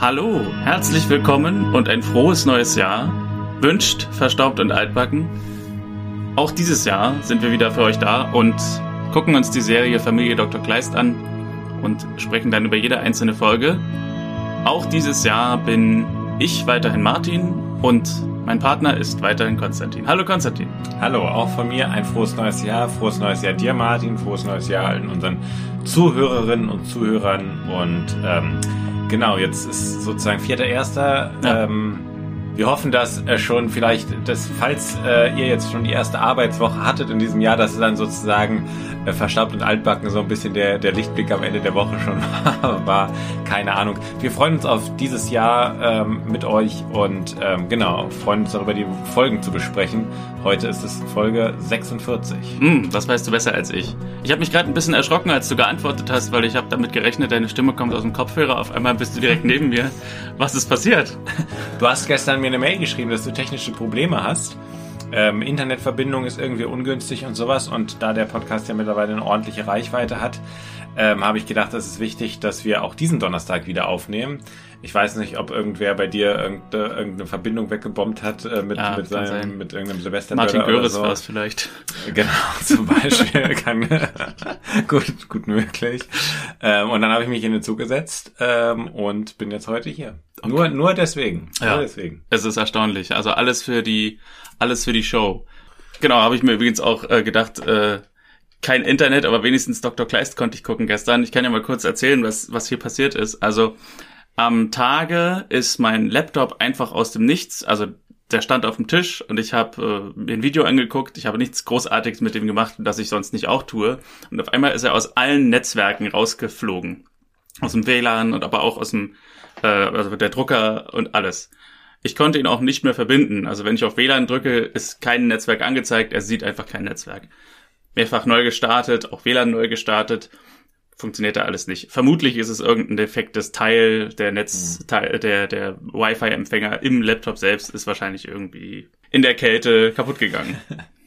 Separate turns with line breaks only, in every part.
Hallo, herzlich willkommen und ein frohes neues Jahr. Wünscht, verstaubt und altbacken. Auch dieses Jahr sind wir wieder für euch da und gucken uns die Serie Familie Dr. Kleist an und sprechen dann über jede einzelne Folge. Auch dieses Jahr bin ich weiterhin Martin und mein Partner ist weiterhin Konstantin. Hallo Konstantin.
Hallo, auch von mir ein frohes neues Jahr. Frohes neues Jahr dir, Martin. Frohes neues Jahr allen unseren Zuhörerinnen und Zuhörern. Und ähm, Genau, jetzt ist sozusagen vierter Erster. Ja. Ähm, wir hoffen, dass äh, schon vielleicht, dass falls äh, ihr jetzt schon die erste Arbeitswoche hattet in diesem Jahr, dass es dann sozusagen äh, verstaubt und altbacken so ein bisschen der, der Lichtblick am Ende der Woche schon war. Keine Ahnung. Wir freuen uns auf dieses Jahr ähm, mit euch und ähm, genau, freuen uns darüber, die Folgen zu besprechen. Heute ist es Folge 46.
Hm, das weißt du besser als ich. Ich habe mich gerade ein bisschen erschrocken, als du geantwortet hast, weil ich habe damit gerechnet, deine Stimme kommt aus dem Kopfhörer. Auf einmal bist du direkt neben mir. Was ist passiert?
Du hast gestern mir eine Mail geschrieben, dass du technische Probleme hast. Ähm, Internetverbindung ist irgendwie ungünstig und sowas. Und da der Podcast ja mittlerweile eine ordentliche Reichweite hat, ähm, habe ich gedacht, es ist wichtig, dass wir auch diesen Donnerstag wieder aufnehmen. Ich weiß nicht, ob irgendwer bei dir irgende, irgendeine Verbindung weggebombt hat äh, mit, ja, mit, seinem, mit irgendeinem Silvester.
Martin Göres so. war es vielleicht.
Genau, zum Beispiel. kann, gut, gut möglich. Ähm, und dann habe ich mich in den Zug gesetzt ähm, und bin jetzt heute hier. Okay. Nur, nur deswegen.
Ja,
nur deswegen.
Es ist erstaunlich. Also alles für die, alles für die Show. Genau, habe ich mir übrigens auch äh, gedacht, äh, kein Internet, aber wenigstens Dr. Kleist konnte ich gucken gestern. Ich kann ja mal kurz erzählen, was, was hier passiert ist. Also am Tage ist mein Laptop einfach aus dem Nichts, also der stand auf dem Tisch und ich habe äh, mir ein Video angeguckt. Ich habe nichts Großartiges mit dem gemacht, das ich sonst nicht auch tue. Und auf einmal ist er aus allen Netzwerken rausgeflogen. Aus dem WLAN und aber auch aus dem, äh, also der Drucker und alles. Ich konnte ihn auch nicht mehr verbinden. Also wenn ich auf WLAN drücke, ist kein Netzwerk angezeigt. Er sieht einfach kein Netzwerk. Mehrfach neu gestartet, auch WLAN neu gestartet funktioniert da alles nicht. Vermutlich ist es irgendein defektes Teil der Netz, mhm. Der, der Wi-Fi-Empfänger im Laptop selbst ist wahrscheinlich irgendwie in der Kälte kaputt gegangen.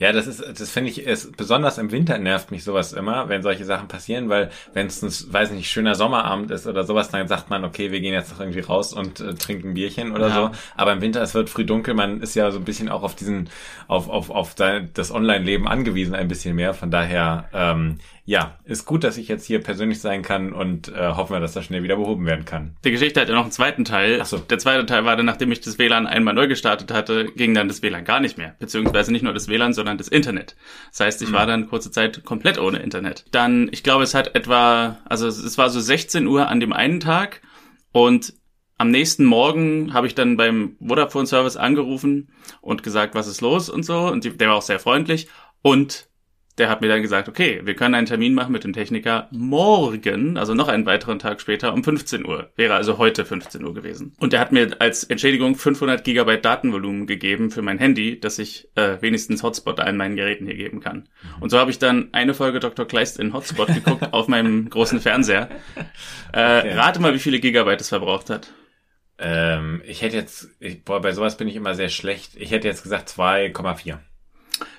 Ja, das ist, das finde ich, ist, besonders im Winter nervt mich sowas immer, wenn solche Sachen passieren, weil wenn es ein, weiß nicht, schöner Sommerabend ist oder sowas, dann sagt man, okay, wir gehen jetzt noch irgendwie raus und äh, trinken ein Bierchen oder ja. so. Aber im Winter, es wird früh dunkel, man ist ja so ein bisschen auch auf diesen, auf, auf, auf das Online-Leben angewiesen, ein bisschen mehr. Von daher, ähm, ja, ist gut, dass ich jetzt hier persönlich sein kann und äh, hoffen wir, dass das schnell wieder behoben werden kann.
Die Geschichte hat ja noch einen zweiten Teil. Ach so. Der zweite Teil war dann, nachdem ich das WLAN einmal neu gestartet hatte, ging dann das WLAN gar nicht mehr. Beziehungsweise nicht nur das WLAN, sondern das Internet. Das heißt, ich mhm. war dann kurze Zeit komplett ohne Internet. Dann, ich glaube, es hat etwa, also es war so 16 Uhr an dem einen Tag und am nächsten Morgen habe ich dann beim Vodafone Service angerufen und gesagt, was ist los und so. Und die, der war auch sehr freundlich. Und der hat mir dann gesagt, okay, wir können einen Termin machen mit dem Techniker morgen, also noch einen weiteren Tag später um 15 Uhr. Wäre also heute 15 Uhr gewesen. Und er hat mir als Entschädigung 500 Gigabyte Datenvolumen gegeben für mein Handy, dass ich äh, wenigstens Hotspot an meinen Geräten hier geben kann. Und so habe ich dann eine Folge Dr. Kleist in Hotspot geguckt auf meinem großen Fernseher. Äh, okay. Rate mal, wie viele Gigabyte es verbraucht hat.
Ähm, ich hätte jetzt, ich, boah, bei sowas bin ich immer sehr schlecht. Ich hätte jetzt gesagt 2,4.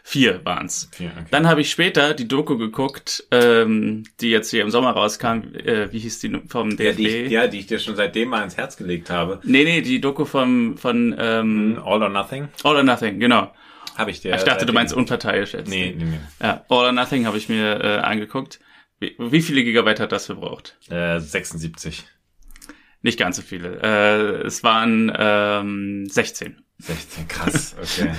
Vier waren's. Vier, okay. Dann habe ich später die Doku geguckt, ähm, die jetzt hier im Sommer rauskam. Äh, wie hieß die vom DFB?
Ja die, ich, ja, die ich dir schon seitdem mal ins Herz gelegt habe.
Nee, nee, die Doku vom von ähm,
hm, All or Nothing.
All or Nothing, genau.
Habe ich dir.
Ich dachte, du meinst unparteiisch jetzt.
Nee, nee, nee.
Ja, All or Nothing habe ich mir äh, angeguckt. Wie, wie viele Gigabyte hat das verbraucht?
Äh, 76.
Nicht ganz so viele. Äh, es waren ähm, 16.
16, krass, okay.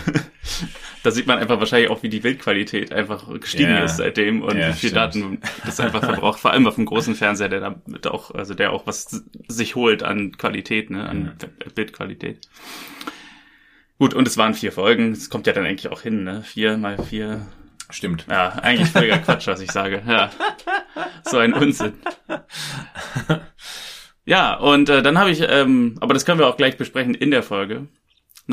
da sieht man einfach wahrscheinlich auch, wie die Bildqualität einfach gestiegen yeah. ist seitdem und yeah, wie viel stimmt. Daten das einfach verbraucht. Vor allem auf dem großen Fernseher, der damit auch, also der auch was sich holt an Qualität, ne, an ja. Bildqualität. Gut, und es waren vier Folgen. Es kommt ja dann eigentlich auch hin, ne? Vier mal vier.
Stimmt.
Ja, eigentlich völliger Quatsch, was ich sage. Ja. So ein Unsinn. Ja, und äh, dann habe ich, ähm, aber das können wir auch gleich besprechen in der Folge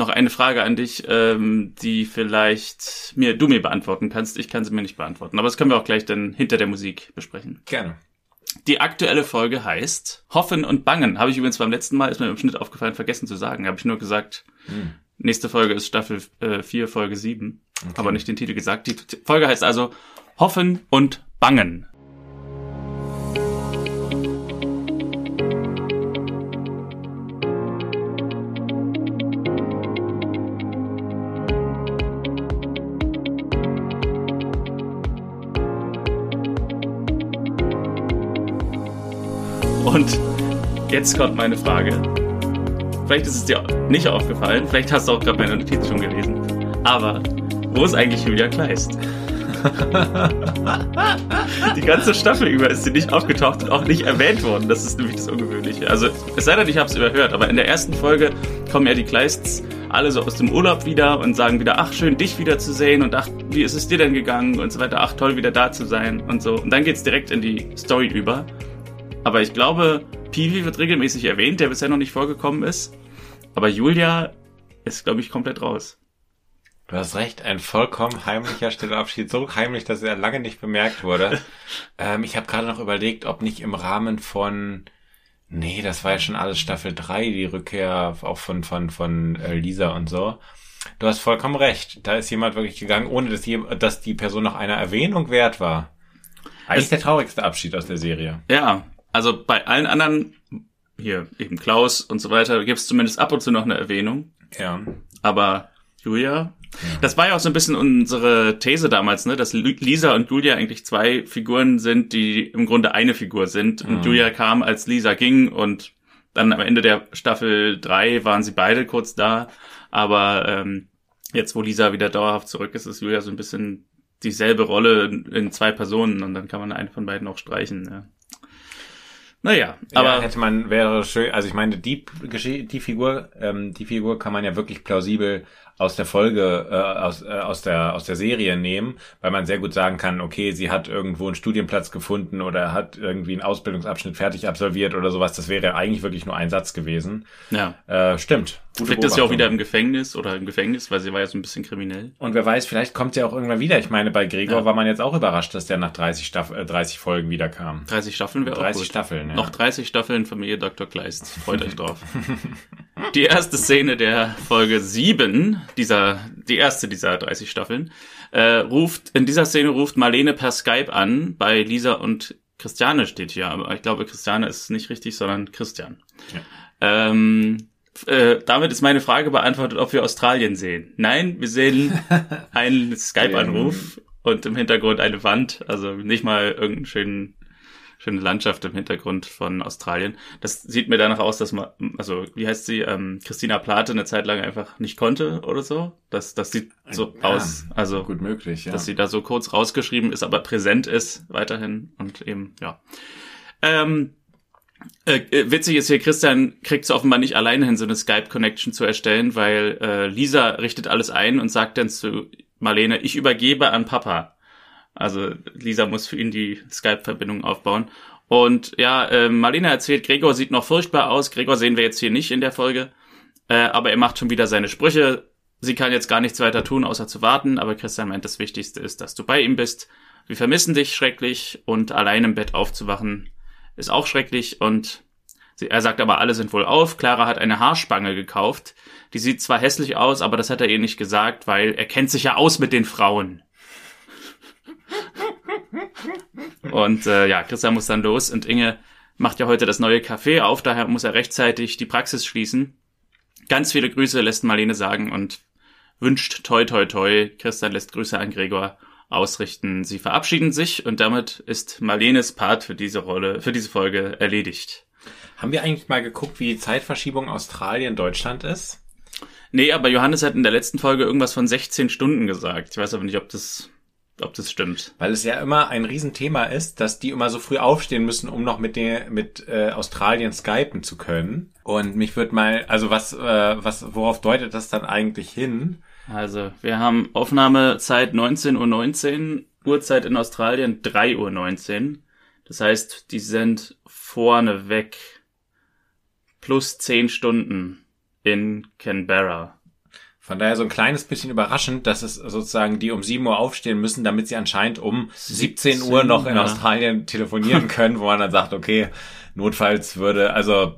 noch eine Frage an dich, ähm, die vielleicht mir du mir beantworten kannst. Ich kann sie mir nicht beantworten, aber das können wir auch gleich dann hinter der Musik besprechen.
Gerne.
Die aktuelle Folge heißt Hoffen und Bangen. Habe ich übrigens beim letzten Mal, ist mir im Schnitt aufgefallen, vergessen zu sagen. Habe ich nur gesagt, hm. nächste Folge ist Staffel äh, 4, Folge 7. Okay. Aber nicht den Titel gesagt. Die Folge heißt also Hoffen und Bangen. Jetzt kommt meine Frage. Vielleicht ist es dir nicht aufgefallen, vielleicht hast du auch gerade meine Notiz schon gelesen. Aber wo ist eigentlich Julia Kleist? die ganze Staffel über ist sie nicht aufgetaucht und auch nicht erwähnt worden. Das ist nämlich das Ungewöhnliche. Also, es sei denn, ich habe es überhört, aber in der ersten Folge kommen ja die Kleists alle so aus dem Urlaub wieder und sagen wieder, ach, schön, dich wiederzusehen und ach, wie ist es dir denn gegangen und so weiter. Ach, toll, wieder da zu sein und so. Und dann geht's direkt in die Story über. Aber ich glaube, Peewee wird regelmäßig erwähnt, der bisher noch nicht vorgekommen ist. Aber Julia ist, glaube ich, komplett raus.
Du hast recht, ein vollkommen heimlicher Stillabschied, so heimlich, dass er lange nicht bemerkt wurde. ähm, ich habe gerade noch überlegt, ob nicht im Rahmen von, nee, das war ja schon alles Staffel 3, die Rückkehr auch von von von äh, Lisa und so. Du hast vollkommen recht. Da ist jemand wirklich gegangen, ohne dass die, dass die Person noch einer Erwähnung wert war. Eigentlich der traurigste Abschied aus der Serie.
Ja, also bei allen anderen hier eben Klaus und so weiter, gibt es zumindest ab und zu noch eine Erwähnung.
Ja.
Aber Julia, das war ja auch so ein bisschen unsere These damals, ne, dass Lisa und Julia eigentlich zwei Figuren sind, die im Grunde eine Figur sind. Und mhm. Julia kam, als Lisa ging und dann am Ende der Staffel drei waren sie beide kurz da. Aber ähm, jetzt, wo Lisa wieder dauerhaft zurück ist, ist Julia so ein bisschen dieselbe Rolle in zwei Personen und dann kann man eine von beiden auch streichen. Ja. Naja, aber
ja, hätte man wäre schön, also ich meine, die die Figur, ähm, die Figur kann man ja wirklich plausibel aus der Folge, äh, aus, äh, aus, der, aus der Serie nehmen, weil man sehr gut sagen kann, okay, sie hat irgendwo einen Studienplatz gefunden oder hat irgendwie einen Ausbildungsabschnitt fertig absolviert oder sowas. Das wäre eigentlich wirklich nur ein Satz gewesen.
Ja.
Äh, stimmt.
Vielleicht ist sie auch wieder im Gefängnis oder im Gefängnis, weil sie war ja so ein bisschen kriminell.
Und wer weiß, vielleicht kommt sie auch irgendwann wieder. Ich meine, bei Gregor ja. war man jetzt auch überrascht, dass der nach 30, Staff äh, 30 Folgen wiederkam.
30 Staffeln wäre auch
30 gut. Staffeln, ja.
Noch 30 Staffeln Familie Dr. Kleist. Freut euch drauf. Die erste Szene der Folge 7 dieser, die erste dieser 30 Staffeln, äh, ruft, in dieser Szene ruft Marlene per Skype an, bei Lisa und Christiane steht hier, aber ich glaube, Christiane ist nicht richtig, sondern Christian. Ja. Ähm, äh, damit ist meine Frage beantwortet, ob wir Australien sehen. Nein, wir sehen einen Skype-Anruf und im Hintergrund eine Wand, also nicht mal irgendeinen schönen schöne Landschaft im Hintergrund von Australien. Das sieht mir danach aus, dass man, also wie heißt sie, ähm, Christina Plate eine Zeit lang einfach nicht konnte oder so. Das, das sieht so ja, aus. Also
gut möglich, ja.
Dass sie da so kurz rausgeschrieben ist, aber präsent ist weiterhin und eben, ja. Ähm, äh, äh witzig ist hier, Christian kriegt es offenbar nicht alleine hin, so eine Skype-Connection zu erstellen, weil äh, Lisa richtet alles ein und sagt dann zu Marlene, ich übergebe an Papa. Also Lisa muss für ihn die Skype-Verbindung aufbauen. Und ja, äh, Marlene erzählt, Gregor sieht noch furchtbar aus. Gregor sehen wir jetzt hier nicht in der Folge. Äh, aber er macht schon wieder seine Sprüche. Sie kann jetzt gar nichts weiter tun, außer zu warten. Aber Christian meint, das Wichtigste ist, dass du bei ihm bist. Wir vermissen dich schrecklich und allein im Bett aufzuwachen ist auch schrecklich. Und er sagt aber, alle sind wohl auf. Clara hat eine Haarspange gekauft. Die sieht zwar hässlich aus, aber das hat er ihr nicht gesagt, weil er kennt sich ja aus mit den Frauen. Und äh, ja, Christian muss dann los und Inge macht ja heute das neue Café auf, daher muss er rechtzeitig die Praxis schließen. Ganz viele Grüße lässt Marlene sagen und wünscht toi toi toi. Christian lässt Grüße an Gregor ausrichten. Sie verabschieden sich und damit ist Marlenes Part für diese Rolle, für diese Folge erledigt.
Haben wir eigentlich mal geguckt, wie die Zeitverschiebung Australien Deutschland ist?
Nee, aber Johannes hat in der letzten Folge irgendwas von 16 Stunden gesagt. Ich weiß aber nicht, ob das ob das stimmt.
Weil es ja immer ein Riesenthema ist, dass die immer so früh aufstehen müssen, um noch mit den, mit äh, Australien skypen zu können. Und mich würde mal, also was, äh, was, worauf deutet das dann eigentlich hin?
Also, wir haben Aufnahmezeit 19.19 Uhr, 19, Uhrzeit in Australien 3.19 Uhr. Das heißt, die sind vorne weg plus 10 Stunden in Canberra.
Von daher so ein kleines bisschen überraschend, dass es sozusagen die um 7 Uhr aufstehen müssen, damit sie anscheinend um 17 Uhr noch in Australien telefonieren können, wo man dann sagt, okay, notfalls würde, also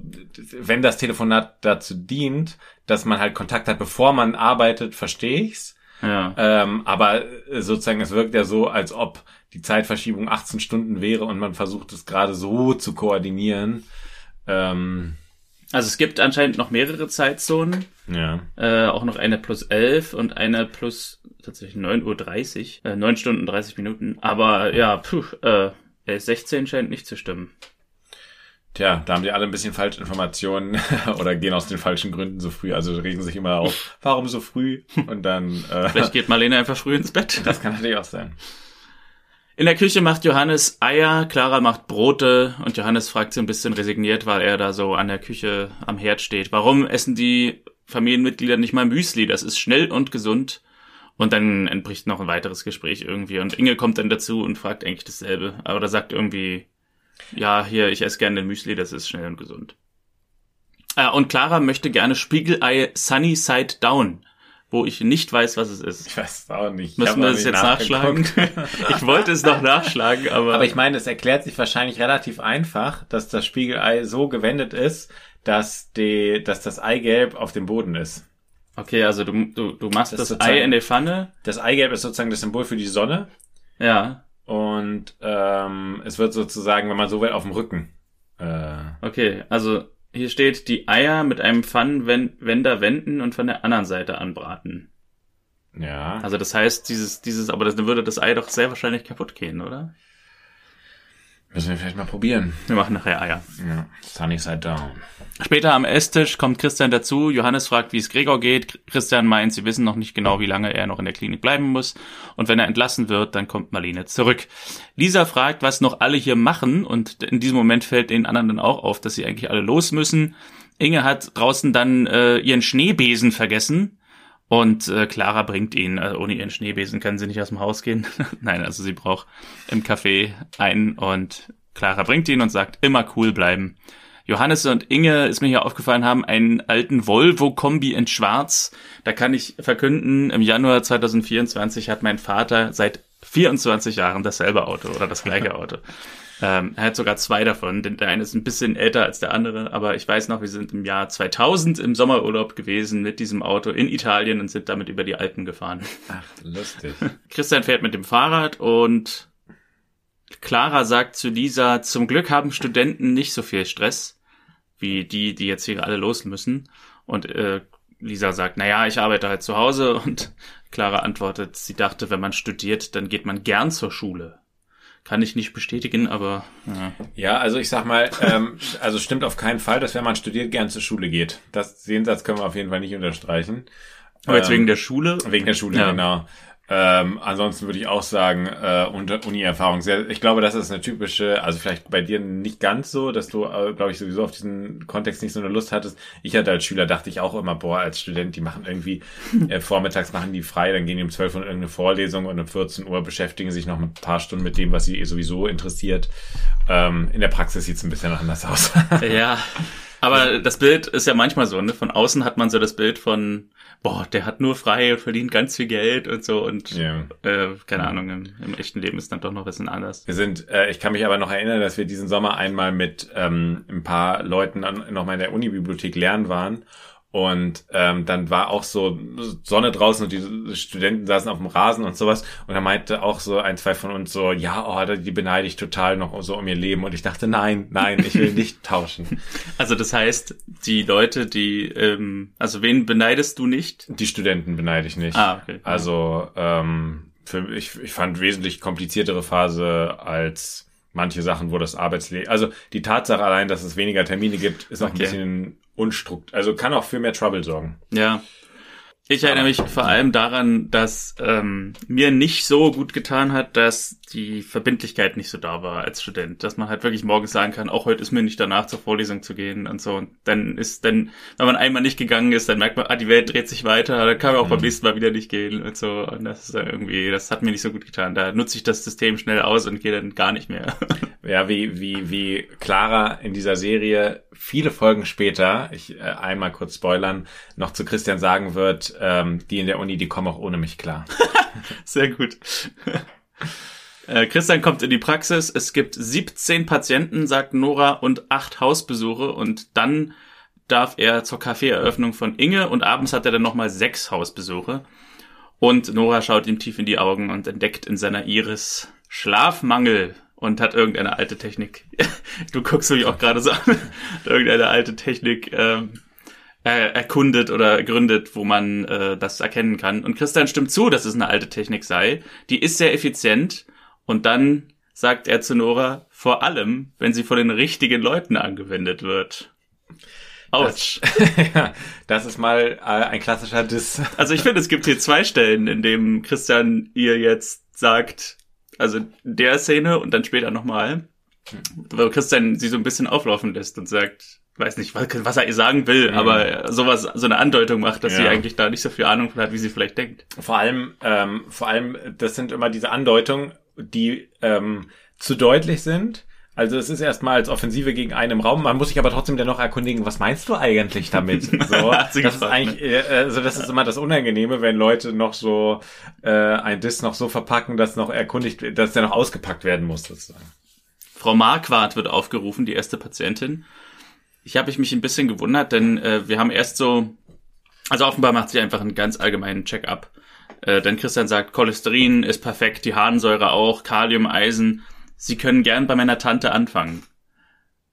wenn das Telefonat dazu dient, dass man halt Kontakt hat, bevor man arbeitet, verstehe ich's.
Ja.
Ähm, aber sozusagen, es wirkt ja so, als ob die Zeitverschiebung 18 Stunden wäre und man versucht es gerade so zu koordinieren. Ähm,
also es gibt anscheinend noch mehrere Zeitzonen.
Ja.
Äh, auch noch eine plus 11 und eine plus tatsächlich 9.30 Uhr. Äh, 9 Stunden 30 Minuten. Aber ja, puh, äh, 16 scheint nicht zu stimmen.
Tja, da haben die alle ein bisschen falsche Informationen oder gehen aus den falschen Gründen so früh. Also regen sich immer auf, warum so früh? Und dann.
Äh, Vielleicht geht Marlene einfach früh ins Bett.
Das kann natürlich auch sein.
In der Küche macht Johannes Eier, Clara macht Brote und Johannes fragt sie ein bisschen resigniert, weil er da so an der Küche am Herd steht. Warum essen die Familienmitglieder nicht mal Müsli? Das ist schnell und gesund. Und dann entbricht noch ein weiteres Gespräch irgendwie. Und Inge kommt dann dazu und fragt eigentlich dasselbe. Aber da sagt irgendwie, ja, hier, ich esse gerne den Müsli, das ist schnell und gesund. Äh, und Clara möchte gerne Spiegelei Sunny Side Down, wo ich nicht weiß, was es ist.
Ich weiß es auch nicht.
Müssen wir das jetzt nachschlagen? ich wollte es noch nachschlagen, aber...
Aber ich meine, es erklärt sich wahrscheinlich relativ einfach, dass das Spiegelei so gewendet ist, dass, die, dass das Eigelb auf dem Boden ist.
Okay, also du, du, du machst das, das Ei in der Pfanne.
Das Eigelb ist sozusagen das Symbol für die Sonne.
Ja.
Und ähm, es wird sozusagen, wenn man so will, auf dem Rücken.
Äh, okay, also hier steht, die Eier mit einem Pfannenwender wenden und von der anderen Seite anbraten.
Ja.
Also das heißt, dieses, dieses, aber das, dann würde das Ei doch sehr wahrscheinlich kaputt gehen, oder?
Müssen wir vielleicht mal probieren.
Wir machen nachher Eier.
Ja, sunny side down.
Später am Esstisch kommt Christian dazu. Johannes fragt, wie es Gregor geht. Christian meint, sie wissen noch nicht genau, wie lange er noch in der Klinik bleiben muss. Und wenn er entlassen wird, dann kommt Marlene zurück. Lisa fragt, was noch alle hier machen. Und in diesem Moment fällt den anderen dann auch auf, dass sie eigentlich alle los müssen. Inge hat draußen dann äh, ihren Schneebesen vergessen. Und äh, Clara bringt ihn. Also ohne ihren Schneebesen kann sie nicht aus dem Haus gehen. Nein, also sie braucht im Café einen und Clara bringt ihn und sagt, immer cool bleiben. Johannes und Inge, ist mir hier aufgefallen, haben einen alten Volvo-Kombi in Schwarz. Da kann ich verkünden, im Januar 2024 hat mein Vater seit 24 Jahren dasselbe Auto oder das gleiche Auto. Ähm, er hat sogar zwei davon. Der eine ist ein bisschen älter als der andere, aber ich weiß noch, wir sind im Jahr 2000 im Sommerurlaub gewesen mit diesem Auto in Italien und sind damit über die Alpen gefahren.
Ach, lustig.
Christian fährt mit dem Fahrrad und Clara sagt zu Lisa, zum Glück haben Studenten nicht so viel Stress wie die, die jetzt hier alle los müssen. Und äh, Lisa sagt, naja, ich arbeite halt zu Hause und Clara antwortet, sie dachte, wenn man studiert, dann geht man gern zur Schule. Kann ich nicht bestätigen, aber.
Ja, ja also ich sag mal, ähm, also stimmt auf keinen Fall, dass wenn man studiert, gern zur Schule geht. Das, den Satz können wir auf jeden Fall nicht unterstreichen.
Aber jetzt ähm, wegen der Schule?
Wegen der Schule, ja. genau. Ähm, ansonsten würde ich auch sagen, äh, Uni-Erfahrung. Ich glaube, das ist eine typische, also vielleicht bei dir nicht ganz so, dass du, äh, glaube ich, sowieso auf diesen Kontext nicht so eine Lust hattest. Ich hatte als Schüler, dachte ich auch immer, boah, als Student, die machen irgendwie, äh, vormittags machen die frei, dann gehen die um 12 Uhr in irgendeine Vorlesung und um 14 Uhr beschäftigen sich noch ein paar Stunden mit dem, was sie sowieso interessiert. Ähm, in der Praxis sieht es ein bisschen anders aus.
ja. Aber das Bild ist ja manchmal so, ne? Von außen hat man so das Bild von boah, der hat nur frei und verdient ganz viel Geld und so und yeah. äh, keine Ahnung, im, im, echten Leben ist dann doch noch ein bisschen anders.
Wir sind, äh, ich kann mich aber noch erinnern, dass wir diesen Sommer einmal mit ähm, ein paar Leuten an, noch mal in der Unibibliothek lernen waren und ähm, dann war auch so Sonne draußen und die Studenten saßen auf dem Rasen und sowas. Und er meinte auch so ein, zwei von uns so, ja, oh, die beneide ich total noch so um ihr Leben. Und ich dachte, nein, nein, ich will nicht tauschen.
Also das heißt, die Leute, die, ähm, also wen beneidest du nicht?
Die Studenten beneide ich nicht.
Ah, okay.
Also ähm, für, ich, ich fand wesentlich kompliziertere Phase als manche Sachen, wo das Arbeitsleben, also die Tatsache allein, dass es weniger Termine gibt, ist auch okay. ein bisschen unstrukt, also kann auch für mehr Trouble sorgen.
Ja. Ich erinnere mich vor allem daran, dass ähm, mir nicht so gut getan hat, dass die Verbindlichkeit nicht so da war als Student, dass man halt wirklich morgens sagen kann, auch heute ist mir nicht danach zur Vorlesung zu gehen und so. Und dann ist dann, wenn man einmal nicht gegangen ist, dann merkt man, ah, die Welt dreht sich weiter, dann kann man auch mhm. beim nächsten Mal wieder nicht gehen und so. Und das ist dann irgendwie, das hat mir nicht so gut getan. Da nutze ich das System schnell aus und gehe dann gar nicht mehr.
Ja, wie, wie, wie Clara in dieser Serie viele Folgen später, ich äh, einmal kurz spoilern, noch zu Christian sagen wird, ähm, die in der Uni, die kommen auch ohne mich klar.
Sehr gut. Äh, Christian kommt in die Praxis. Es gibt 17 Patienten, sagt Nora, und 8 Hausbesuche. Und dann darf er zur Kaffeeeröffnung von Inge und abends hat er dann nochmal 6 Hausbesuche. Und Nora schaut ihm tief in die Augen und entdeckt in seiner Iris Schlafmangel und hat irgendeine alte Technik. du guckst mich auch gerade so an. irgendeine alte Technik ähm, erkundet oder gründet, wo man äh, das erkennen kann. Und Christian stimmt zu, dass es eine alte Technik sei. Die ist sehr effizient und dann sagt er zu Nora, vor allem, wenn sie von den richtigen Leuten angewendet wird.
Autsch. Das, das ist mal äh, ein klassischer Diss.
Also ich finde, es gibt hier zwei Stellen, in dem Christian ihr jetzt sagt, also der Szene und dann später nochmal, wo Christian sie so ein bisschen auflaufen lässt und sagt, weiß nicht, was, er ihr sagen will, mhm. aber sowas, so eine Andeutung macht, dass ja. sie eigentlich da nicht so viel Ahnung von hat, wie sie vielleicht denkt.
Vor allem, ähm, vor allem, das sind immer diese Andeutungen, die ähm, zu deutlich sind. Also es ist erstmal als Offensive gegen einen im Raum. Man muss sich aber trotzdem dennoch erkundigen, was meinst du eigentlich damit? So, das ist eigentlich, äh, also das ist immer das Unangenehme, wenn Leute noch so äh, ein Diss noch so verpacken, dass noch erkundigt, dass der noch ausgepackt werden muss sozusagen.
Frau Marquardt wird aufgerufen, die erste Patientin. Ich habe mich ein bisschen gewundert, denn äh, wir haben erst so, also offenbar macht sie einfach einen ganz allgemeinen Check-up. Äh, denn Christian sagt, Cholesterin ist perfekt, die Harnsäure auch, Kalium, Eisen. Sie können gern bei meiner Tante anfangen.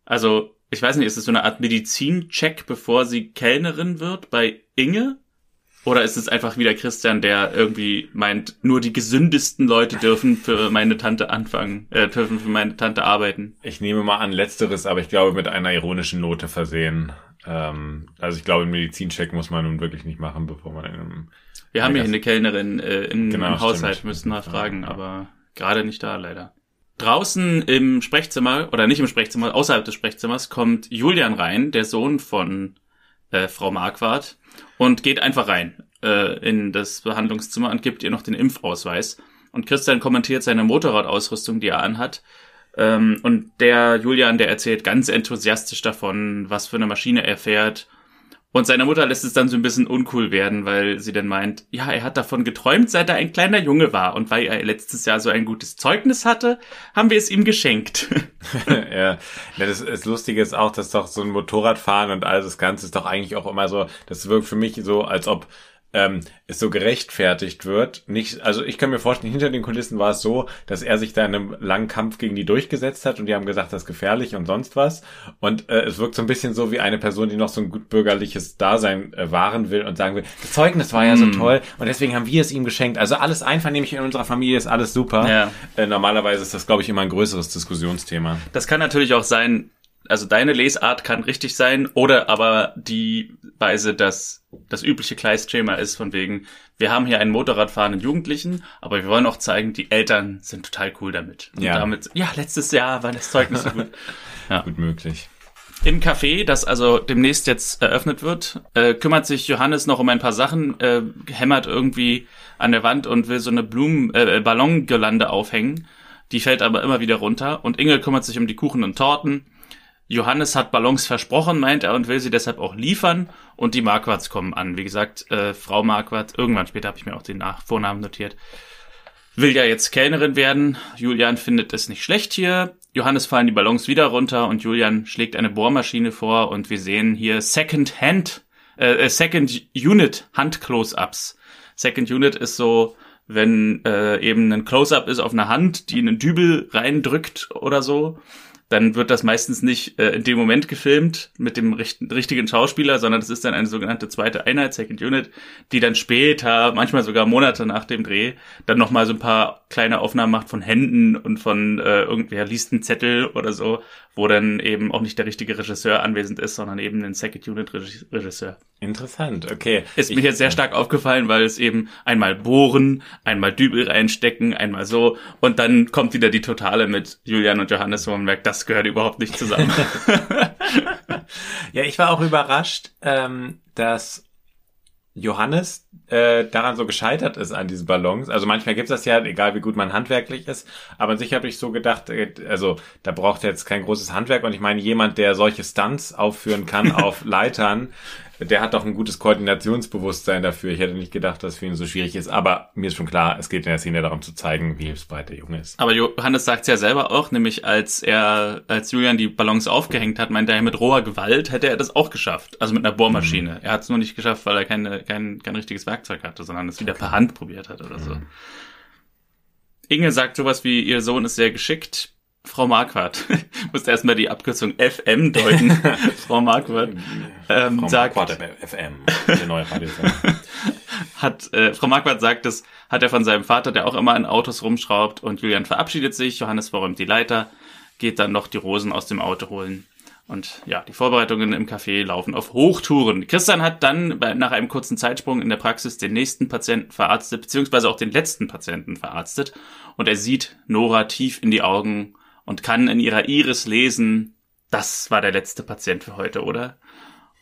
Also, ich weiß nicht, ist es so eine Art Medizin-Check, bevor sie Kellnerin wird bei Inge? Oder ist es einfach wieder Christian, der irgendwie meint, nur die gesündesten Leute dürfen für meine Tante anfangen, äh, dürfen für meine Tante arbeiten?
Ich nehme mal an letzteres, aber ich glaube mit einer ironischen Note versehen. Ähm, also ich glaube, einen Medizincheck muss man nun wirklich nicht machen, bevor man in einem...
Wir haben hier eine Kellnerin äh, in, genau, im Haushalt, stimmt. müssen wir fragen, ja. aber gerade nicht da leider. Draußen im Sprechzimmer, oder nicht im Sprechzimmer, außerhalb des Sprechzimmers, kommt Julian rein, der Sohn von äh, Frau Marquardt und geht einfach rein äh, in das Behandlungszimmer und gibt ihr noch den Impfausweis. Und Christian kommentiert seine Motorradausrüstung, die er anhat. Ähm, und der Julian, der erzählt ganz enthusiastisch davon, was für eine Maschine er fährt und seine Mutter lässt es dann so ein bisschen uncool werden, weil sie dann meint, ja, er hat davon geträumt, seit er ein kleiner Junge war. Und weil er letztes Jahr so ein gutes Zeugnis hatte, haben wir es ihm geschenkt.
ja, das, das Lustige ist auch, dass doch so ein Motorradfahren und all das Ganze ist doch eigentlich auch immer so, das wirkt für mich so, als ob ähm, es so gerechtfertigt wird. Nicht, also ich kann mir vorstellen, hinter den Kulissen war es so, dass er sich da in einem langen Kampf gegen die durchgesetzt hat und die haben gesagt, das ist gefährlich und sonst was. Und äh, es wirkt so ein bisschen so wie eine Person, die noch so ein gut bürgerliches Dasein äh, wahren will und sagen will, das Zeugnis war ja so hm. toll und deswegen haben wir es ihm geschenkt. Also alles einvernehmlich in unserer Familie ist alles super. Ja. Äh, normalerweise ist das, glaube ich, immer ein größeres Diskussionsthema.
Das kann natürlich auch sein, also deine Lesart kann richtig sein oder aber die Weise, dass das übliche Kleistschema ist von wegen, wir haben hier einen Motorradfahrenden Jugendlichen, aber wir wollen auch zeigen, die Eltern sind total cool damit. Und ja. damit, ja, letztes Jahr war das Zeug nicht so gut.
Ja. Gut möglich.
Im Café, das also demnächst jetzt eröffnet wird, äh, kümmert sich Johannes noch um ein paar Sachen, äh, hämmert irgendwie an der Wand und will so eine Blumen, äh, Ballongirlande aufhängen. Die fällt aber immer wieder runter und Inge kümmert sich um die Kuchen und Torten Johannes hat Ballons versprochen, meint er, und will sie deshalb auch liefern. Und die Marquards kommen an. Wie gesagt, äh, Frau Marquardt, irgendwann später habe ich mir auch den Nach Vornamen notiert, will ja jetzt Kellnerin werden. Julian findet es nicht schlecht hier. Johannes fallen die Ballons wieder runter und Julian schlägt eine Bohrmaschine vor und wir sehen hier Second Hand, äh, äh Second Unit Hand Close-Ups. Second Unit ist so, wenn äh, eben ein Close-Up ist auf einer Hand, die einen Dübel reindrückt oder so dann wird das meistens nicht äh, in dem Moment gefilmt mit dem richt richtigen Schauspieler, sondern das ist dann eine sogenannte zweite Einheit, Second Unit, die dann später, manchmal sogar Monate nach dem Dreh, dann nochmal so ein paar kleine Aufnahmen macht von Händen und von äh, irgendwer liest einen Zettel oder so, wo dann eben auch nicht der richtige Regisseur anwesend ist, sondern eben ein Second Unit Regisseur.
Interessant, okay.
Ist ich, mir jetzt sehr stark aufgefallen, weil es eben einmal bohren, einmal Dübel reinstecken, einmal so und dann kommt wieder die Totale mit Julian und Johannes, wo man merkt, das gehört überhaupt nicht zusammen.
ja, ich war auch überrascht, ähm, dass Johannes äh, daran so gescheitert ist an diesen Ballons. Also manchmal gibt es das ja, egal wie gut man handwerklich ist, aber sicher habe ich so gedacht, äh, also da braucht er jetzt kein großes Handwerk und ich meine, jemand, der solche Stunts aufführen kann auf Leitern, der hat doch ein gutes Koordinationsbewusstsein dafür. Ich hätte nicht gedacht, dass für ihn so schwierig ist, aber mir ist schon klar, es geht in der Szene darum zu zeigen, wie hilfsbereit der Junge ist.
Aber Johannes sagt es ja selber auch, nämlich als er, als Julian die Ballons aufgehängt hat, meinte er, mit roher Gewalt hätte er das auch geschafft. Also mit einer Bohrmaschine. Mhm. Er hat es nur nicht geschafft, weil er keine, kein, kein richtiges Werkzeug hatte, sondern es wieder per Hand probiert hat oder so. Mhm. Inge sagt sowas wie, ihr Sohn ist sehr geschickt. Frau Marquardt, musste erstmal die Abkürzung FM deuten. Frau Marquardt ähm, Frau sagt, Marquardt
FM, der neue Radiosender.
hat äh, Frau Marquardt sagt, das hat er von seinem Vater, der auch immer in Autos rumschraubt und Julian verabschiedet sich, Johannes verräumt die Leiter, geht dann noch die Rosen aus dem Auto holen. Und ja, die Vorbereitungen im Café laufen auf Hochtouren. Christian hat dann nach einem kurzen Zeitsprung in der Praxis den nächsten Patienten verarztet, beziehungsweise auch den letzten Patienten verarztet. Und er sieht Nora tief in die Augen und kann in ihrer Iris lesen, das war der letzte Patient für heute, oder?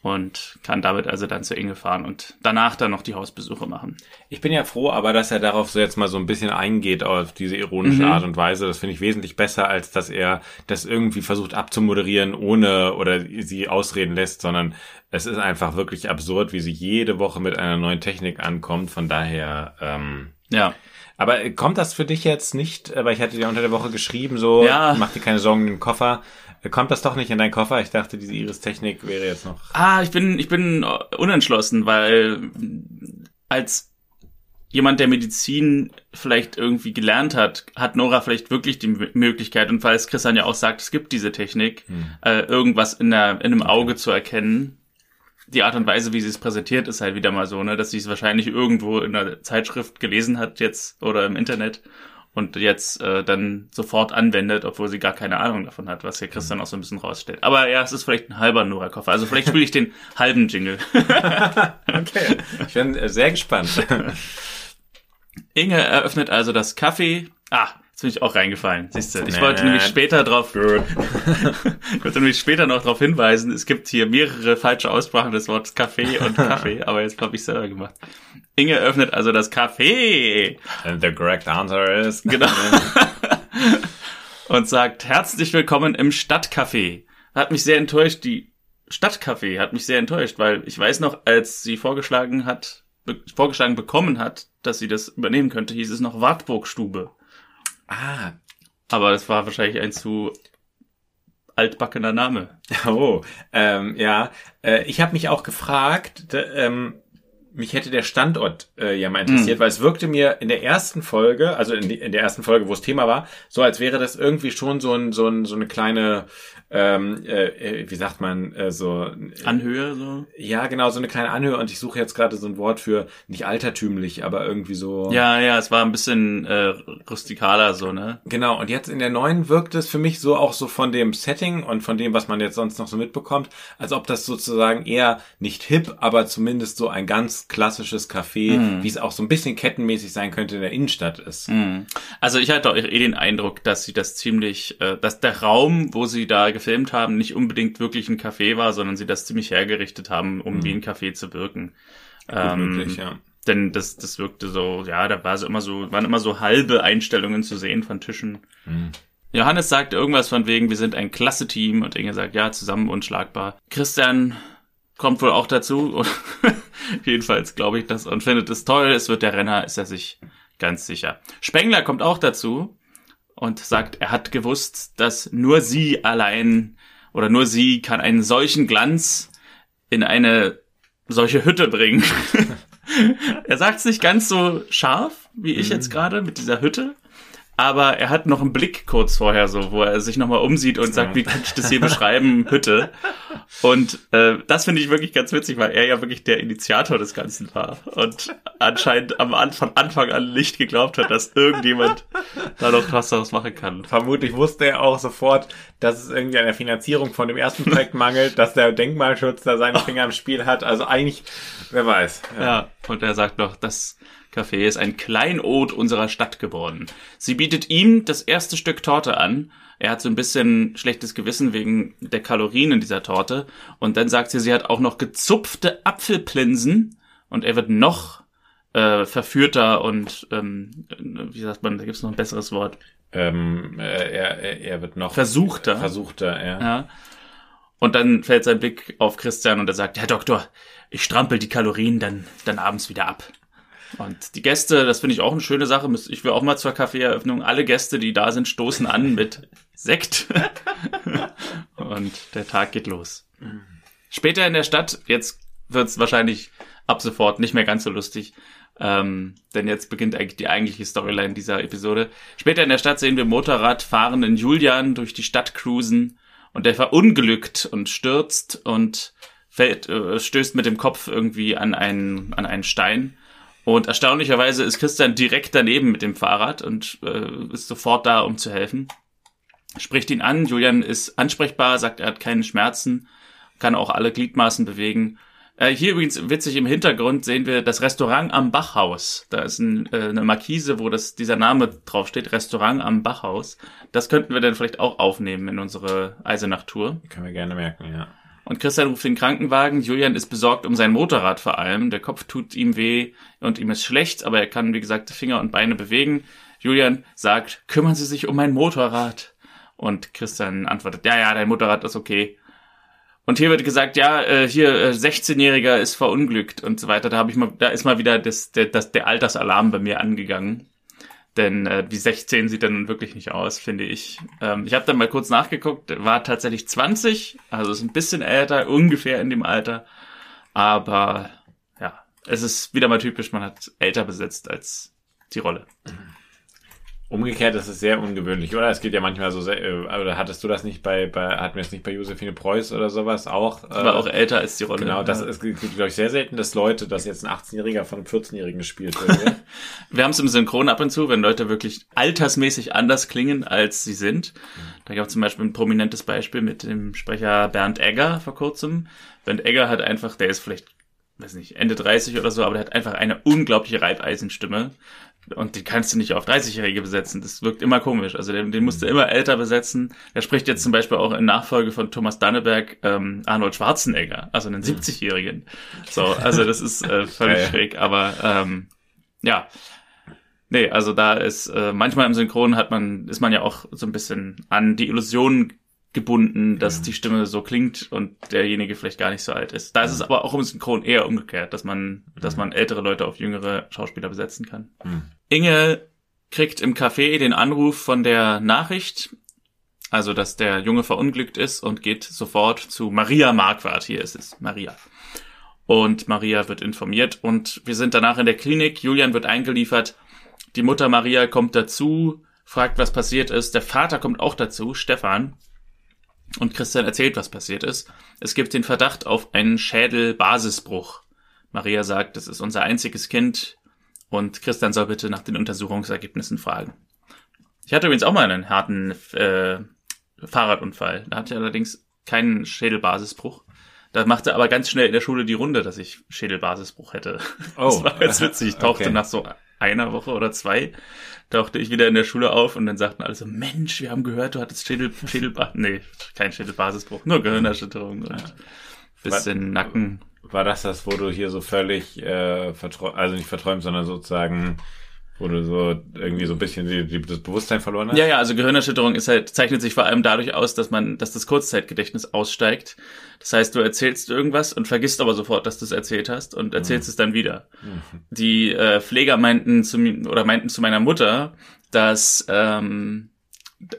und kann damit also dann zu Inge fahren und danach dann noch die Hausbesuche machen.
Ich bin ja froh, aber dass er darauf so jetzt mal so ein bisschen eingeht auf diese ironische mhm. Art und Weise. Das finde ich wesentlich besser, als dass er das irgendwie versucht abzumoderieren, ohne oder sie ausreden lässt, sondern es ist einfach wirklich absurd, wie sie jede Woche mit einer neuen Technik ankommt. Von daher, ähm,
ja.
Aber kommt das für dich jetzt nicht, weil ich hatte dir unter der Woche geschrieben, so,
ja.
mach dir keine Sorgen, den Koffer. Kommt das doch nicht in deinen Koffer? Ich dachte, diese Iris-Technik wäre jetzt noch.
Ah, ich bin, ich bin unentschlossen, weil als jemand, der Medizin vielleicht irgendwie gelernt hat, hat Nora vielleicht wirklich die Möglichkeit, und es Christian ja auch sagt, es gibt diese Technik, hm. äh, irgendwas in, der, in einem Auge zu erkennen. Die Art und Weise, wie sie es präsentiert, ist halt wieder mal so, ne, dass sie es wahrscheinlich irgendwo in einer Zeitschrift gelesen hat jetzt oder im Internet und jetzt äh, dann sofort anwendet, obwohl sie gar keine Ahnung davon hat, was hier Christian auch so ein bisschen rausstellt. Aber ja, es ist vielleicht ein halber Nora-Koffer. Also vielleicht spiele ich den halben Jingle.
okay, ich bin äh, sehr gespannt.
Inge eröffnet also das Café. Ah, Jetzt bin ich auch reingefallen, siehst du. Ich wollte nämlich später drauf, ich wollte nämlich später noch darauf hinweisen, es gibt hier mehrere falsche Aussprachen des Wortes Kaffee und Kaffee, aber jetzt habe ich selber gemacht. Inge öffnet also das Café.
And the correct answer is.
Genau. und sagt, herzlich willkommen im Stadtcafé. Hat mich sehr enttäuscht, die Stadtcafé hat mich sehr enttäuscht, weil ich weiß noch, als sie vorgeschlagen hat, be vorgeschlagen bekommen hat, dass sie das übernehmen könnte, hieß es noch Wartburgstube.
Ah.
Aber das war wahrscheinlich ein zu altbackener Name.
Oh, ähm, ja. Äh, ich habe mich auch gefragt, ähm, mich hätte der Standort äh, ja mal interessiert, mm. weil es wirkte mir in der ersten Folge, also in, die, in der ersten Folge, wo es Thema war, so als wäre das irgendwie schon so, ein, so, ein, so eine kleine ähm, äh, wie sagt man, äh, so
äh, Anhöhe so?
Ja, genau, so eine kleine Anhöhe und ich suche jetzt gerade so ein Wort für nicht altertümlich, aber irgendwie so.
Ja, ja, es war ein bisschen äh, rustikaler so, ne?
Genau, und jetzt in der neuen wirkt es für mich so auch so von dem Setting und von dem, was man jetzt sonst noch so mitbekommt, als ob das sozusagen eher nicht hip, aber zumindest so ein ganz klassisches Café, mm. wie es auch so ein bisschen kettenmäßig sein könnte in der Innenstadt ist.
Mm. Also ich hatte auch eh den Eindruck, dass sie das ziemlich, äh, dass der Raum, wo sie da gefilmt haben, nicht unbedingt wirklich ein Café war, sondern sie das ziemlich hergerichtet haben, um mhm. wie ein Café zu wirken.
Ähm, möglich, ja.
Denn das, das wirkte so, ja, da war so immer so, waren immer so halbe Einstellungen zu sehen von Tischen. Mhm. Johannes sagt irgendwas von wegen, wir sind ein klasse Team und Inge sagt, ja, zusammen unschlagbar. Christian kommt wohl auch dazu. Jedenfalls glaube ich das und findet es toll. Es wird der Renner, ist er sich ganz sicher. Spengler kommt auch dazu und sagt, er hat gewusst, dass nur sie allein oder nur sie kann einen solchen Glanz in eine solche Hütte bringen. er sagt es nicht ganz so scharf, wie ich jetzt mhm. gerade mit dieser Hütte, aber er hat noch einen Blick kurz vorher so, wo er sich nochmal umsieht und sagt, wie kann ich das hier beschreiben, Hütte. Und äh, das finde ich wirklich ganz witzig, weil er ja wirklich der Initiator des Ganzen war und anscheinend am An von Anfang an nicht geglaubt hat, dass irgendjemand da noch was daraus machen kann.
Vermutlich wusste er auch sofort, dass es irgendwie an der Finanzierung von dem ersten Projekt mangelt, dass der Denkmalschutz da seine Finger im Spiel hat. Also eigentlich, wer weiß.
Ja, ja und er sagt noch, dass Café ist ein Kleinod unserer Stadt geworden. Sie bietet ihm das erste Stück Torte an. Er hat so ein bisschen schlechtes Gewissen wegen der Kalorien in dieser Torte. Und dann sagt sie, sie hat auch noch gezupfte Apfelplinsen. Und er wird noch äh, verführter und, ähm, wie sagt man, da gibt es noch ein besseres Wort.
Ähm, äh, er, er wird noch
versuchter.
Versuchter, ja.
ja. Und dann fällt sein Blick auf Christian und er sagt, Herr Doktor, ich strampel die Kalorien dann, dann abends wieder ab. Und die Gäste, das finde ich auch eine schöne Sache. Ich will auch mal zur Kaffeeeröffnung. Alle Gäste, die da sind, stoßen an mit Sekt. Und der Tag geht los. Später in der Stadt, jetzt wird's wahrscheinlich ab sofort nicht mehr ganz so lustig. Ähm, denn jetzt beginnt eigentlich die eigentliche Storyline dieser Episode. Später in der Stadt sehen wir Motorradfahrenden Julian durch die Stadt cruisen und der verunglückt und stürzt und fällt, äh, stößt mit dem Kopf irgendwie an einen, an einen Stein Und erstaunlicherweise ist Christian direkt daneben mit dem Fahrrad und äh, ist sofort da, um zu helfen. Spricht ihn an, Julian ist ansprechbar, sagt, er hat keine Schmerzen, kann auch alle Gliedmaßen bewegen. Äh, hier übrigens witzig im Hintergrund sehen wir das Restaurant am Bachhaus. Da ist ein, äh, eine Markise, wo das, dieser Name draufsteht, Restaurant am Bachhaus. Das könnten wir dann vielleicht auch aufnehmen in unsere Eisenach-Tour.
Können wir gerne merken, ja.
Und Christian ruft den Krankenwagen. Julian ist besorgt um sein Motorrad vor allem. Der Kopf tut ihm weh und ihm ist schlecht, aber er kann, wie gesagt, Finger und Beine bewegen. Julian sagt, kümmern Sie sich um mein Motorrad. Und Christian antwortet, ja, ja, dein Motorrad ist okay. Und hier wird gesagt, ja, äh, hier äh, 16-Jähriger ist verunglückt und so weiter. Da habe ich mal, da ist mal wieder das, der, das, der Altersalarm bei mir angegangen. Denn äh, die 16 sieht dann wirklich nicht aus, finde ich. Ähm, ich habe dann mal kurz nachgeguckt, war tatsächlich 20, also ist ein bisschen älter, ungefähr in dem Alter. Aber ja, es ist wieder mal typisch, man hat älter besetzt als die Rolle.
Umgekehrt ist es sehr ungewöhnlich, oder? Es geht ja manchmal so sehr, äh, oder hattest du das nicht bei, bei hatten wir es nicht bei Josephine Preuß oder sowas auch?
Äh, war auch älter als die Rolle.
Genau, das ist, glaube ich, sehr selten, dass Leute, dass jetzt ein 18-Jähriger von einem 14-Jährigen gespielt wird.
wir haben es im Synchron ab und zu, wenn Leute wirklich altersmäßig anders klingen, als sie sind. Da gab es zum Beispiel ein prominentes Beispiel mit dem Sprecher Bernd Egger vor kurzem. Bernd Egger hat einfach, der ist vielleicht weiß nicht, Ende 30 oder so, aber der hat einfach eine unglaubliche Reibeisenstimme. Und die kannst du nicht auf 30-Jährige besetzen. Das wirkt immer komisch. Also den, den musst du immer älter besetzen. Der spricht jetzt zum Beispiel auch in Nachfolge von Thomas Danneberg ähm, Arnold Schwarzenegger, also einen 70-Jährigen. So, also das ist äh, völlig Geil. schräg. Aber ähm, ja. Nee, also da ist äh, manchmal im Synchron hat man, ist man ja auch so ein bisschen an die Illusion gebunden, dass ja. die Stimme so klingt und derjenige vielleicht gar nicht so alt ist. Da ist es aber auch im Synchron eher umgekehrt, dass man, dass man ältere Leute auf jüngere Schauspieler besetzen kann. Mhm. Inge kriegt im Café den Anruf von der Nachricht, also dass der Junge verunglückt ist und geht sofort zu Maria Marquardt. Hier ist es, Maria. Und Maria wird informiert und wir sind danach in der Klinik. Julian wird eingeliefert. Die Mutter Maria kommt dazu, fragt, was passiert ist. Der Vater kommt auch dazu, Stefan. Und Christian erzählt, was passiert ist. Es gibt den Verdacht auf einen Schädelbasisbruch. Maria sagt, das ist unser einziges Kind und Christian soll bitte nach den Untersuchungsergebnissen fragen. Ich hatte übrigens auch mal einen harten äh, Fahrradunfall. Da hatte ich allerdings keinen Schädelbasisbruch. Da machte aber ganz schnell in der Schule die Runde, dass ich Schädelbasisbruch hätte. Oh. Das war ganz witzig. Ich tauchte okay. nach so einer Woche oder zwei, tauchte ich wieder in der Schule auf und dann sagten alle so, Mensch, wir haben gehört, du hattest Schädel, Schädelbas, nee, kein Schädelbasisbruch, nur Gehirnerschütterung und bisschen Nacken.
War das das, wo du hier so völlig, äh, also nicht verträumt, sondern sozusagen wo du so irgendwie so ein bisschen die, die, das Bewusstsein verloren hast?
Ja, ja, also Gehirnerschütterung ist halt, zeichnet sich vor allem dadurch aus, dass man, dass das Kurzzeitgedächtnis aussteigt. Das heißt, du erzählst irgendwas und vergisst aber sofort, dass du es erzählt hast und erzählst mhm. es dann wieder. Mhm. Die äh, Pfleger meinten zu mir oder meinten zu meiner Mutter, dass ähm,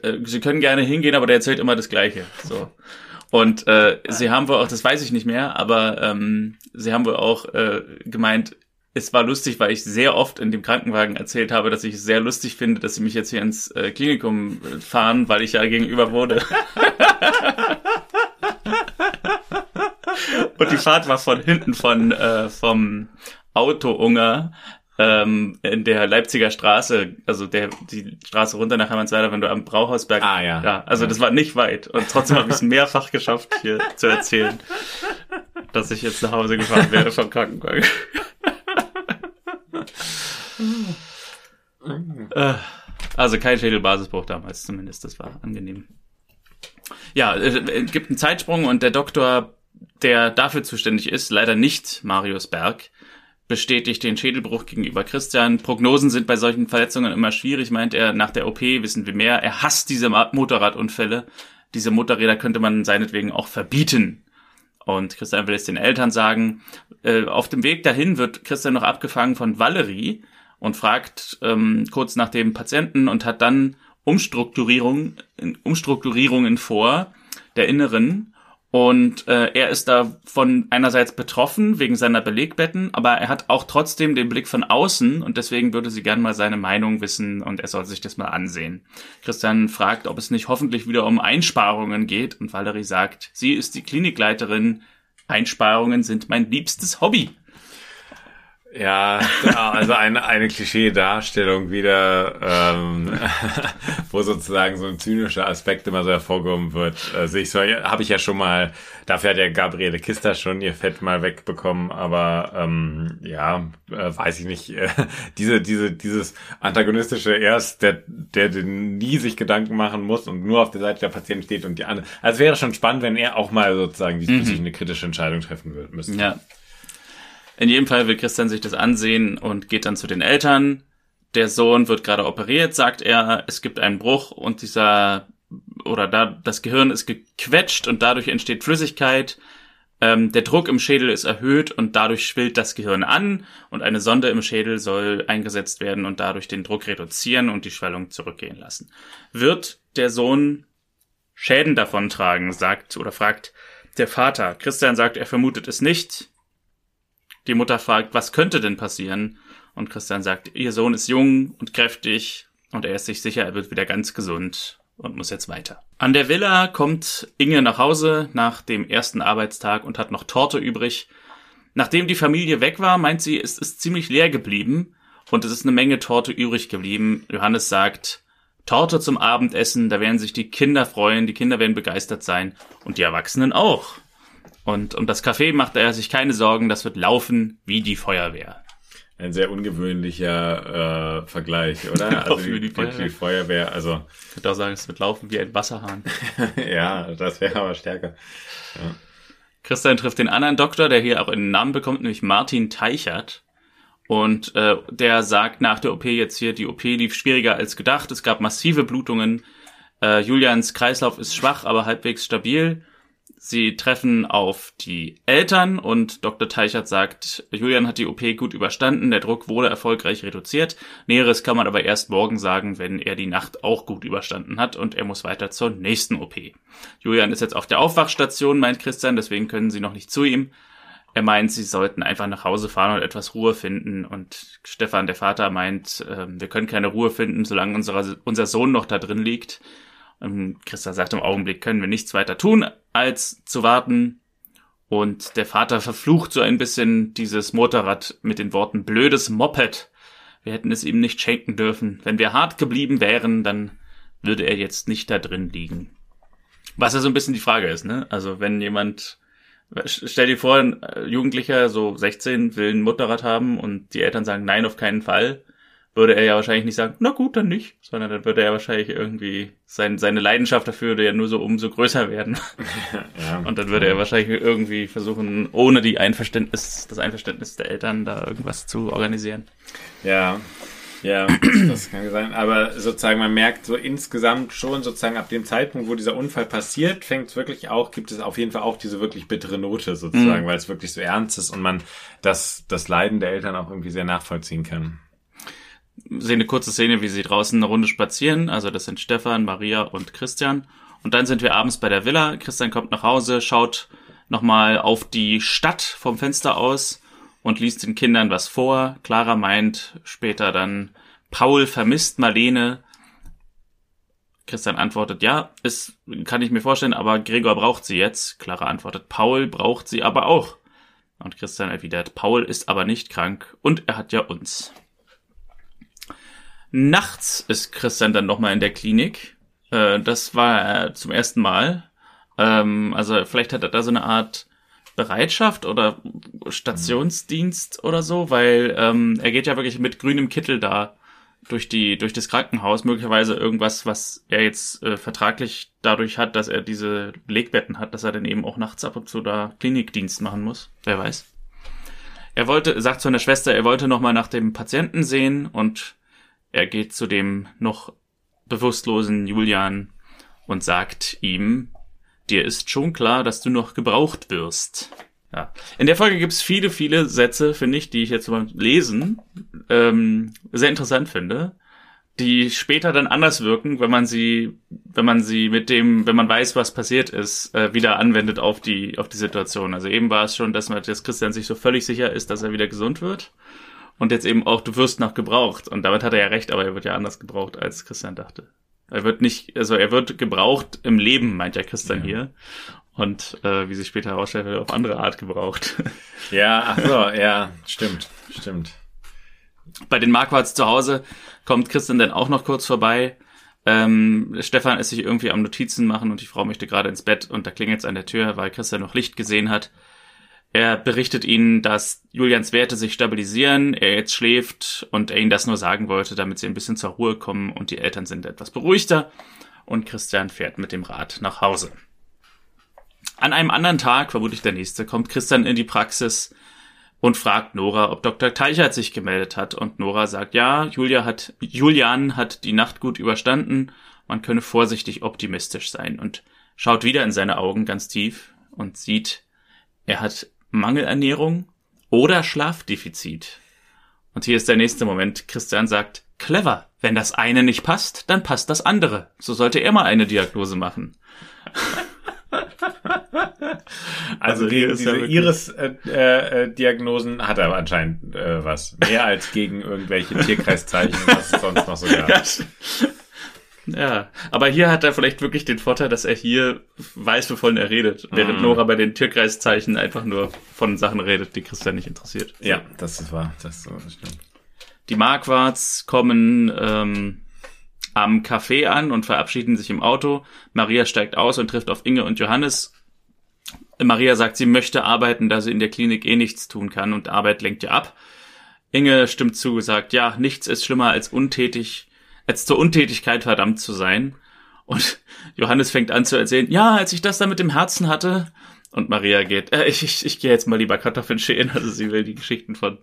äh, sie können gerne hingehen, aber der erzählt immer das Gleiche. So. Und äh, sie haben wohl auch, das weiß ich nicht mehr, aber ähm, sie haben wohl auch äh, gemeint, es war lustig, weil ich sehr oft in dem Krankenwagen erzählt habe, dass ich es sehr lustig finde, dass sie mich jetzt hier ins äh, Klinikum äh, fahren, weil ich ja gegenüber wurde. Und die Fahrt war von hinten von äh, vom Autounger ähm, in der Leipziger Straße, also der die Straße runter nach Hermannswerder, wenn du am Brauhausberg.
Ah ja.
ja also ja. das war nicht weit und trotzdem habe ich es mehrfach geschafft hier zu erzählen, dass ich jetzt nach Hause gefahren werde vom Krankenwagen. Äh, also kein Schädelbasisbruch damals zumindest, das war angenehm. Ja, es gibt einen Zeitsprung und der Doktor, der dafür zuständig ist, leider nicht Marius Berg, bestätigt den Schädelbruch gegenüber Christian. Prognosen sind bei solchen Verletzungen immer schwierig, meint er. Nach der OP wissen wir mehr. Er hasst diese Motorradunfälle. Diese Motorräder könnte man seinetwegen auch verbieten. Und Christian will es den Eltern sagen. Äh, auf dem Weg dahin wird Christian noch abgefangen von Valerie, und fragt ähm, kurz nach dem Patienten und hat dann Umstrukturierung, Umstrukturierungen vor der Inneren. Und äh, er ist davon einerseits betroffen wegen seiner Belegbetten, aber er hat auch trotzdem den Blick von außen und deswegen würde sie gern mal seine Meinung wissen und er soll sich das mal ansehen. Christian fragt, ob es nicht hoffentlich wieder um Einsparungen geht und Valerie sagt, sie ist die Klinikleiterin, Einsparungen sind mein liebstes Hobby.
Ja, also eine, eine Klischee-Darstellung wieder, ähm, wo sozusagen so ein zynischer Aspekt immer so hervorgehoben wird. Also ich so, habe ich ja schon mal, dafür hat ja Gabriele Kister schon ihr Fett mal wegbekommen, aber ähm, ja, äh, weiß ich nicht, äh, diese, diese, dieses antagonistische erst, der, der nie sich Gedanken machen muss und nur auf der Seite der Patienten steht und die andere. Also es wäre schon spannend, wenn er auch mal sozusagen diesbezüglich mhm. eine kritische Entscheidung treffen würde, müsste.
Ja. In jedem Fall will Christian sich das ansehen und geht dann zu den Eltern. Der Sohn wird gerade operiert, sagt er. Es gibt einen Bruch und dieser oder da das Gehirn ist gequetscht und dadurch entsteht Flüssigkeit. Ähm, der Druck im Schädel ist erhöht und dadurch schwillt das Gehirn an und eine Sonde im Schädel soll eingesetzt werden und dadurch den Druck reduzieren und die Schwellung zurückgehen lassen. Wird der Sohn Schäden davontragen, sagt oder fragt der Vater. Christian sagt, er vermutet es nicht. Die Mutter fragt, was könnte denn passieren? Und Christian sagt, ihr Sohn ist jung und kräftig und er ist sich sicher, er wird wieder ganz gesund und muss jetzt weiter. An der Villa kommt Inge nach Hause nach dem ersten Arbeitstag und hat noch Torte übrig. Nachdem die Familie weg war, meint sie, es ist ziemlich leer geblieben und es ist eine Menge Torte übrig geblieben. Johannes sagt, Torte zum Abendessen, da werden sich die Kinder freuen, die Kinder werden begeistert sein und die Erwachsenen auch. Und um das Café macht er sich keine Sorgen, das wird laufen wie die Feuerwehr.
Ein sehr ungewöhnlicher äh, Vergleich, oder? also wie die, Feuerwehr. die Feuerwehr. Also
ich würde auch sagen, es wird laufen wie ein Wasserhahn.
ja, das wäre aber stärker. Ja.
Christian trifft den anderen Doktor, der hier auch einen Namen bekommt, nämlich Martin Teichert. Und äh, der sagt nach der OP jetzt hier, die OP lief schwieriger als gedacht. Es gab massive Blutungen. Äh, Julians Kreislauf ist schwach, aber halbwegs stabil. Sie treffen auf die Eltern und Dr. Teichert sagt, Julian hat die OP gut überstanden, der Druck wurde erfolgreich reduziert. Näheres kann man aber erst morgen sagen, wenn er die Nacht auch gut überstanden hat und er muss weiter zur nächsten OP. Julian ist jetzt auf der Aufwachstation, meint Christian, deswegen können sie noch nicht zu ihm. Er meint, sie sollten einfach nach Hause fahren und etwas Ruhe finden. Und Stefan, der Vater, meint, äh, wir können keine Ruhe finden, solange unser Sohn noch da drin liegt. Und Christa sagt, im Augenblick können wir nichts weiter tun, als zu warten. Und der Vater verflucht so ein bisschen dieses Motorrad mit den Worten blödes Moped. Wir hätten es ihm nicht schenken dürfen. Wenn wir hart geblieben wären, dann würde er jetzt nicht da drin liegen. Was ja so ein bisschen die Frage ist, ne? Also wenn jemand, stell dir vor, ein Jugendlicher, so 16, will ein Motorrad haben und die Eltern sagen, nein, auf keinen Fall, würde er ja wahrscheinlich nicht sagen, na gut, dann nicht, sondern dann würde er wahrscheinlich irgendwie sein, seine Leidenschaft dafür würde ja nur so umso größer werden. Ja, und dann würde er wahrscheinlich irgendwie versuchen, ohne die Einverständnis, das Einverständnis der Eltern da irgendwas zu organisieren.
Ja, ja, das kann sein. Aber sozusagen, man merkt so insgesamt schon sozusagen ab dem Zeitpunkt, wo dieser Unfall passiert, fängt es wirklich auch, gibt es auf jeden Fall auch diese wirklich bittere Note sozusagen, mhm. weil es wirklich so ernst ist und man das, das Leiden der Eltern auch irgendwie sehr nachvollziehen kann
sehen eine kurze Szene, wie sie draußen eine Runde spazieren. Also das sind Stefan, Maria und Christian. Und dann sind wir abends bei der Villa. Christian kommt nach Hause, schaut nochmal auf die Stadt vom Fenster aus und liest den Kindern was vor. Clara meint später dann, Paul vermisst Marlene. Christian antwortet, ja, es kann ich mir vorstellen, aber Gregor braucht sie jetzt. Clara antwortet, Paul braucht sie aber auch. Und Christian erwidert, Paul ist aber nicht krank und er hat ja uns. Nachts ist Christian dann nochmal in der Klinik. Äh, das war zum ersten Mal. Ähm, also vielleicht hat er da so eine Art Bereitschaft oder Stationsdienst oder so, weil ähm, er geht ja wirklich mit grünem Kittel da durch die durch das Krankenhaus möglicherweise irgendwas, was er jetzt äh, vertraglich dadurch hat, dass er diese Legbetten hat, dass er dann eben auch nachts ab und zu da Klinikdienst machen muss. Wer weiß. Er wollte, sagt zu einer Schwester, er wollte noch mal nach dem Patienten sehen und er geht zu dem noch bewusstlosen Julian und sagt ihm, dir ist schon klar, dass du noch gebraucht wirst. Ja. In der Folge gibt's viele, viele Sätze, finde ich, die ich jetzt beim Lesen ähm, sehr interessant finde, die später dann anders wirken, wenn man sie, wenn man sie mit dem, wenn man weiß, was passiert ist, äh, wieder anwendet auf die, auf die Situation. Also eben war es schon, dass man, dass Christian sich so völlig sicher ist, dass er wieder gesund wird. Und jetzt eben auch, du wirst noch gebraucht. Und damit hat er ja recht, aber er wird ja anders gebraucht, als Christian dachte. Er wird nicht, also er wird gebraucht im Leben, meint ja Christian ja. hier. und äh, wie sich später herausstellt, wird auf andere Art gebraucht.
Ja, ach so, ja, stimmt, stimmt.
Bei den Marquards zu Hause kommt Christian dann auch noch kurz vorbei. Ähm, Stefan ist sich irgendwie am Notizen machen und die Frau möchte gerade ins Bett und da klingelt es an der Tür, weil Christian noch Licht gesehen hat. Er berichtet ihnen, dass Julians Werte sich stabilisieren, er jetzt schläft und er ihnen das nur sagen wollte, damit sie ein bisschen zur Ruhe kommen und die Eltern sind etwas beruhigter und Christian fährt mit dem Rad nach Hause. An einem anderen Tag, vermutlich der nächste, kommt Christian in die Praxis und fragt Nora, ob Dr. Teichert sich gemeldet hat. Und Nora sagt, ja, Julia hat, Julian hat die Nacht gut überstanden. Man könne vorsichtig optimistisch sein und schaut wieder in seine Augen ganz tief und sieht, er hat Mangelernährung oder Schlafdefizit. Und hier ist der nächste Moment. Christian sagt, clever. Wenn das eine nicht passt, dann passt das andere. So sollte er mal eine Diagnose machen.
Also, also gegen diese Iris-Diagnosen äh, äh, hat er anscheinend äh, was. Mehr als gegen irgendwelche Tierkreiszeichen, was es sonst noch so gab.
Ja. aber hier hat er vielleicht wirklich den Vorteil, dass er hier weiß, wovon er redet, während mm. Nora bei den Tierkreiszeichen einfach nur von Sachen redet, die Christian nicht interessiert.
Ja, das ist wahr. Das, stimmt.
Die Marquards kommen ähm, am Café an und verabschieden sich im Auto. Maria steigt aus und trifft auf Inge und Johannes Maria sagt, sie möchte arbeiten, da sie in der Klinik eh nichts tun kann und Arbeit lenkt ja ab. Inge stimmt zu, sagt, ja, nichts ist schlimmer als untätig, als zur Untätigkeit verdammt zu sein. Und Johannes fängt an zu erzählen, ja, als ich das da mit dem Herzen hatte. Und Maria geht, äh, ich, ich, ich gehe jetzt mal lieber Kartoffeln schälen. Also sie will die Geschichten von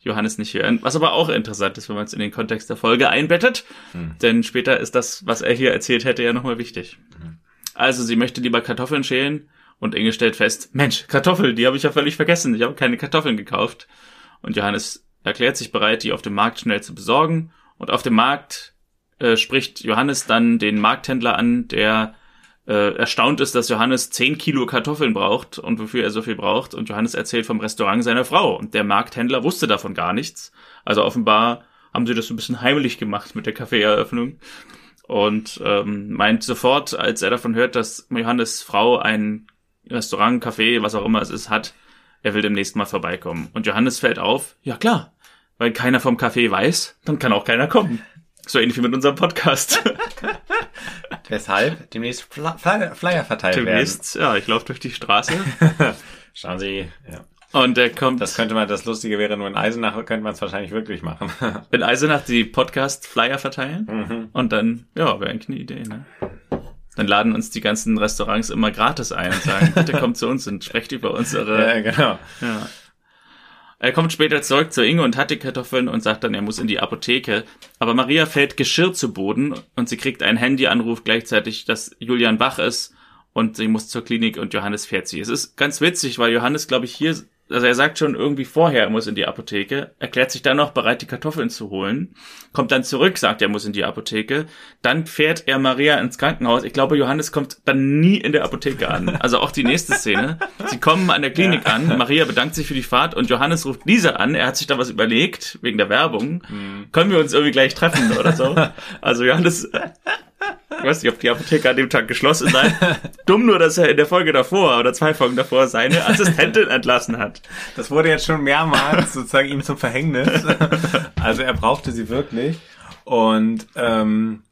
Johannes nicht hören. Was aber auch interessant ist, wenn man es in den Kontext der Folge einbettet. Hm. Denn später ist das, was er hier erzählt hätte, ja nochmal wichtig. Hm. Also sie möchte lieber Kartoffeln schälen und Inge stellt fest, Mensch, Kartoffeln, die habe ich ja völlig vergessen. Ich habe keine Kartoffeln gekauft. Und Johannes erklärt sich bereit, die auf dem Markt schnell zu besorgen. Und auf dem Markt äh, spricht Johannes dann den Markthändler an, der äh, erstaunt ist, dass Johannes 10 Kilo Kartoffeln braucht und wofür er so viel braucht. Und Johannes erzählt vom Restaurant seiner Frau. Und der Markthändler wusste davon gar nichts. Also offenbar haben sie das so ein bisschen heimlich gemacht mit der Kaffeeeröffnung. Und ähm, meint sofort, als er davon hört, dass Johannes Frau ein Restaurant, Café, was auch immer es ist, hat, er will demnächst mal vorbeikommen. Und Johannes fällt auf, ja klar, weil keiner vom Café weiß, dann kann auch keiner kommen. So ähnlich wie mit unserem Podcast.
Weshalb demnächst Flyer, Flyer verteilt demnächst,
werden. Ja, ich laufe durch die Straße.
Schauen Sie, ja.
Und der kommt.
Das könnte man, das Lustige wäre nur in Eisenach, könnte man es wahrscheinlich wirklich machen.
in Eisenach die Podcast-Flyer verteilen. Mhm. Und dann, ja, wäre eigentlich eine Idee, ne? Dann laden uns die ganzen Restaurants immer gratis ein und sagen, bitte kommt zu uns und sprecht über unsere.
Ja, genau.
Ja. Er kommt später zurück zu Inge und hat die Kartoffeln und sagt dann, er muss in die Apotheke. Aber Maria fällt Geschirr zu Boden und sie kriegt einen Handyanruf gleichzeitig, dass Julian wach ist und sie muss zur Klinik und Johannes fährt sie. Es ist ganz witzig, weil Johannes, glaube ich, hier also er sagt schon irgendwie vorher, er muss in die Apotheke, erklärt sich dann noch bereit, die Kartoffeln zu holen, kommt dann zurück, sagt, er muss in die Apotheke, dann fährt er Maria ins Krankenhaus. Ich glaube, Johannes kommt dann nie in der Apotheke an. Also auch die nächste Szene. Sie kommen an der Klinik ja. an, Maria bedankt sich für die Fahrt und Johannes ruft Lisa an, er hat sich da was überlegt, wegen der Werbung. Hm. Können wir uns irgendwie gleich treffen oder so? Also Johannes ich weiß nicht, ob die Apotheke an dem Tag geschlossen sei. Dumm nur, dass er in der Folge davor oder zwei Folgen davor seine Assistentin entlassen hat.
Das wurde jetzt schon mehrmals sozusagen ihm zum Verhängnis. Also er brauchte sie wirklich. Und ähm,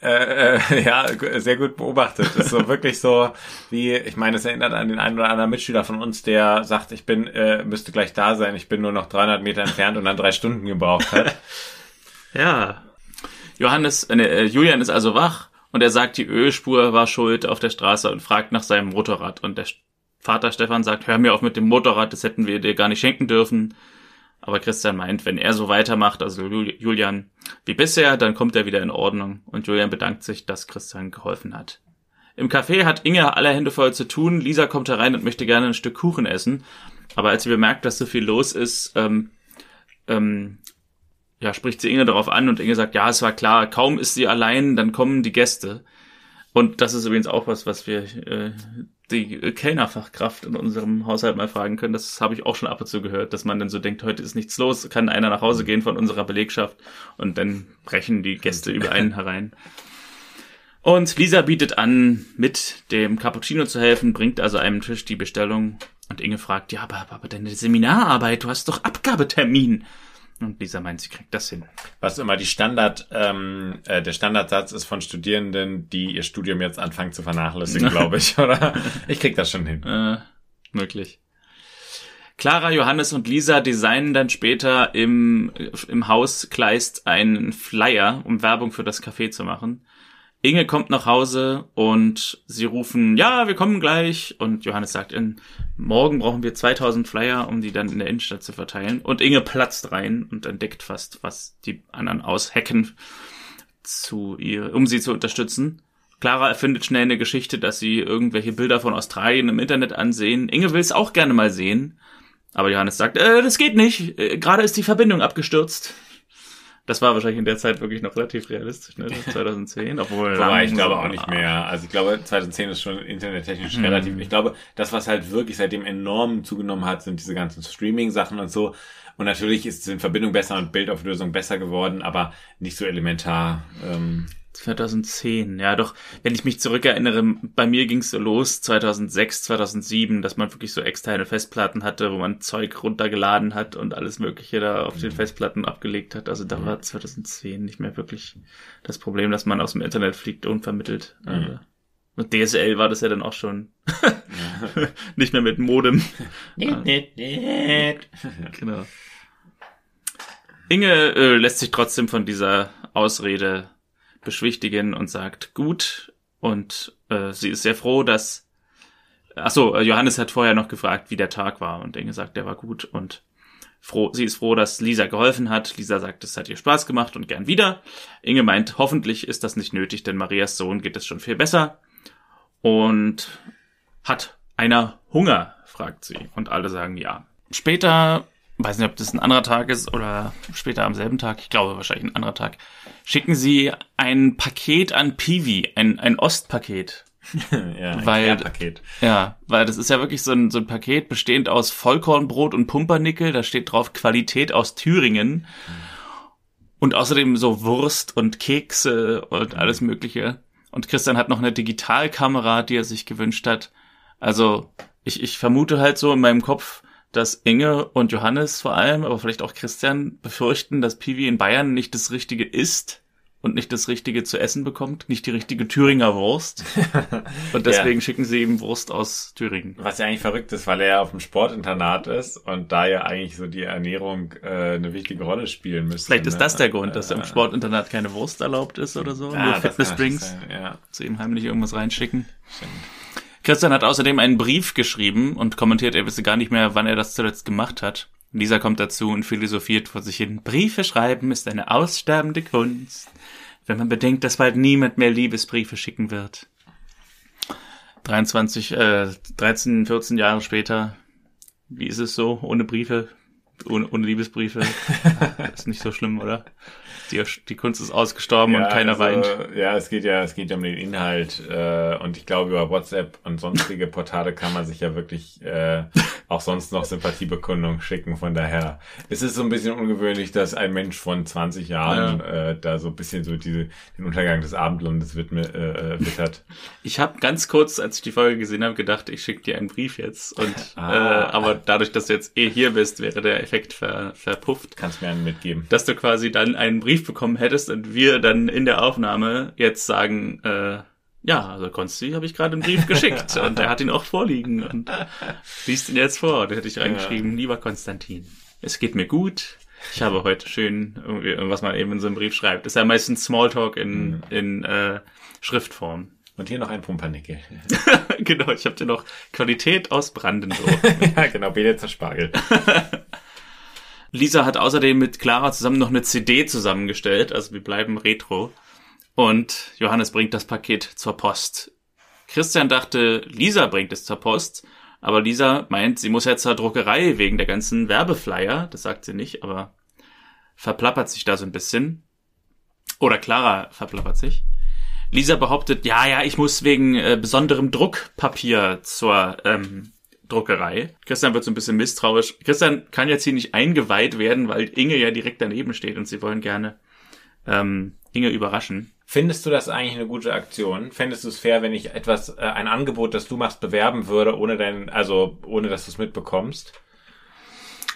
äh, äh, ja, sehr gut beobachtet. Das ist so wirklich so, wie, ich meine, es erinnert an den einen oder anderen Mitschüler von uns, der sagt, ich bin, äh, müsste gleich da sein, ich bin nur noch 300 Meter entfernt und dann drei Stunden gebraucht hat.
Ja. Johannes, äh, Julian ist also wach und er sagt, die Ölspur war schuld auf der Straße und fragt nach seinem Motorrad. Und der Vater Stefan sagt, hör mir auf mit dem Motorrad, das hätten wir dir gar nicht schenken dürfen. Aber Christian meint, wenn er so weitermacht, also Julian, wie bisher, dann kommt er wieder in Ordnung. Und Julian bedankt sich, dass Christian geholfen hat. Im Café hat Inge alle Hände voll zu tun. Lisa kommt herein und möchte gerne ein Stück Kuchen essen. Aber als sie bemerkt, dass so viel los ist, ähm, ähm, ja, spricht sie Inge darauf an und Inge sagt, ja, es war klar, kaum ist sie allein, dann kommen die Gäste. Und das ist übrigens auch was, was wir äh, die Kellnerfachkraft in unserem Haushalt mal fragen können. Das habe ich auch schon ab und zu gehört, dass man dann so denkt, heute ist nichts los, kann einer nach Hause gehen von unserer Belegschaft und dann brechen die Gäste über einen herein. Und Lisa bietet an, mit dem Cappuccino zu helfen, bringt also einem Tisch die Bestellung. Und Inge fragt, ja, aber, aber deine Seminararbeit, du hast doch Abgabetermin. Und Lisa meint, sie kriegt das hin.
Was immer die Standard, ähm, äh, der Standardsatz ist von Studierenden, die ihr Studium jetzt anfangen zu vernachlässigen, glaube ich, oder? Ich krieg das schon hin.
Äh, möglich. Clara, Johannes und Lisa designen dann später im, im Haus Kleist einen Flyer, um Werbung für das Café zu machen. Inge kommt nach Hause und sie rufen, ja, wir kommen gleich. Und Johannes sagt, in, morgen brauchen wir 2000 Flyer, um die dann in der Innenstadt zu verteilen. Und Inge platzt rein und entdeckt fast, was die anderen aushacken, zu ihr, um sie zu unterstützen. Clara erfindet schnell eine Geschichte, dass sie irgendwelche Bilder von Australien im Internet ansehen. Inge will es auch gerne mal sehen. Aber Johannes sagt, äh, das geht nicht. Äh, Gerade ist die Verbindung abgestürzt. Das war wahrscheinlich in der Zeit wirklich noch relativ realistisch, ne? 2010, obwohl.
Wobei ich glaube auch nicht mehr. Also ich glaube, 2010 ist schon internettechnisch mhm. relativ. Ich glaube, das, was halt wirklich seitdem enorm zugenommen hat, sind diese ganzen Streaming-Sachen und so. Und natürlich ist die Verbindung besser und Bildauflösung besser geworden, aber nicht so elementar. Ähm
2010, ja doch, wenn ich mich zurückerinnere, bei mir ging's so los 2006, 2007, dass man wirklich so externe Festplatten hatte, wo man Zeug runtergeladen hat und alles mögliche da auf den mhm. Festplatten abgelegt hat. Also da mhm. war 2010 nicht mehr wirklich das Problem, dass man aus dem Internet fliegt unvermittelt. Mhm. Also, und DSL war das ja dann auch schon nicht mehr mit Modem. genau. Inge äh, lässt sich trotzdem von dieser Ausrede beschwichtigen und sagt gut und äh, sie ist sehr froh, dass Achso, äh, Johannes hat vorher noch gefragt, wie der Tag war und Inge sagt, der war gut und froh, sie ist froh, dass Lisa geholfen hat. Lisa sagt, es hat ihr Spaß gemacht und gern wieder. Inge meint, hoffentlich ist das nicht nötig, denn Marias Sohn geht es schon viel besser und hat einer Hunger, fragt sie und alle sagen ja. Später weiß nicht, ob das ein anderer Tag ist oder später am selben Tag, ich glaube wahrscheinlich ein anderer Tag, schicken sie ein Paket an Piwi, ein, ein Ostpaket.
ja, ein weil, Paket.
Ja, weil das ist ja wirklich so ein, so ein Paket bestehend aus Vollkornbrot und Pumpernickel, da steht drauf Qualität aus Thüringen. Mhm. Und außerdem so Wurst und Kekse und alles Mögliche. Und Christian hat noch eine Digitalkamera, die er sich gewünscht hat. Also, ich, ich vermute halt so in meinem Kopf, dass Inge und Johannes vor allem, aber vielleicht auch Christian befürchten, dass Piwi in Bayern nicht das Richtige isst und nicht das Richtige zu essen bekommt, nicht die richtige Thüringer Wurst. und deswegen ja. schicken sie ihm Wurst aus Thüringen.
Was ja eigentlich verrückt ist, weil er ja auf dem Sportinternat ist und da ja eigentlich so die Ernährung äh, eine wichtige Rolle spielen müsste.
Vielleicht ist ne? das der Grund, dass äh, im Sportinternat keine Wurst erlaubt ist oder so, ah, nur Fitnessdrinks. Ja. Zu ihm heimlich irgendwas reinschicken. Stimmt. Christian hat außerdem einen Brief geschrieben und kommentiert, er wisse gar nicht mehr, wann er das zuletzt gemacht hat. Lisa kommt dazu und philosophiert vor sich hin. Briefe schreiben ist eine aussterbende Kunst, wenn man bedenkt, dass bald niemand mehr Liebesbriefe schicken wird. 23, äh, 13, 14 Jahre später, wie ist es so, ohne Briefe, ohne, ohne Liebesbriefe? ist nicht so schlimm, oder? Die, die Kunst ist ausgestorben ja, und keiner also, weint.
Ja, es geht ja, es geht ja um den Inhalt. Äh, und ich glaube, über WhatsApp und sonstige Portale kann man sich ja wirklich äh, auch sonst noch Sympathiebekundungen schicken. Von daher es ist so ein bisschen ungewöhnlich, dass ein Mensch von 20 Jahren ja. äh, da so ein bisschen so diese, den Untergang des Abendlandes widme, äh, äh, wittert.
Ich habe ganz kurz, als ich die Folge gesehen habe, gedacht, ich schicke dir einen Brief jetzt. Und ah. äh, aber dadurch, dass du jetzt eh hier bist, wäre der Effekt ver, verpufft.
Kannst mir einen mitgeben.
Dass du quasi dann einen Brief bekommen hättest und wir dann in der Aufnahme jetzt sagen, äh, ja, also Konsti habe ich gerade einen Brief geschickt und er hat ihn auch vorliegen und liest ihn jetzt vor. Da hätte ich reingeschrieben, ja. lieber Konstantin, es geht mir gut. Ich habe heute schön, was man eben in so einem Brief schreibt. Das ist ja meistens Smalltalk in, in äh, Schriftform.
Und hier noch ein Pumpernickel.
genau, ich habe dir noch Qualität aus Brandenburg.
ja, genau, Belitzer Spargel.
Lisa hat außerdem mit Clara zusammen noch eine CD zusammengestellt, also wir bleiben retro. Und Johannes bringt das Paket zur Post. Christian dachte, Lisa bringt es zur Post, aber Lisa meint, sie muss ja zur Druckerei wegen der ganzen Werbeflyer, das sagt sie nicht, aber verplappert sich da so ein bisschen. Oder Clara verplappert sich. Lisa behauptet, ja, ja, ich muss wegen äh, besonderem Druckpapier zur ähm, Druckerei. Christian wird so ein bisschen misstrauisch. Christian kann jetzt hier nicht eingeweiht werden, weil Inge ja direkt daneben steht und sie wollen gerne ähm, Inge überraschen.
Findest du das eigentlich eine gute Aktion? Fändest du es fair, wenn ich etwas, äh, ein Angebot, das du machst, bewerben würde, ohne dein, also ohne dass du es mitbekommst?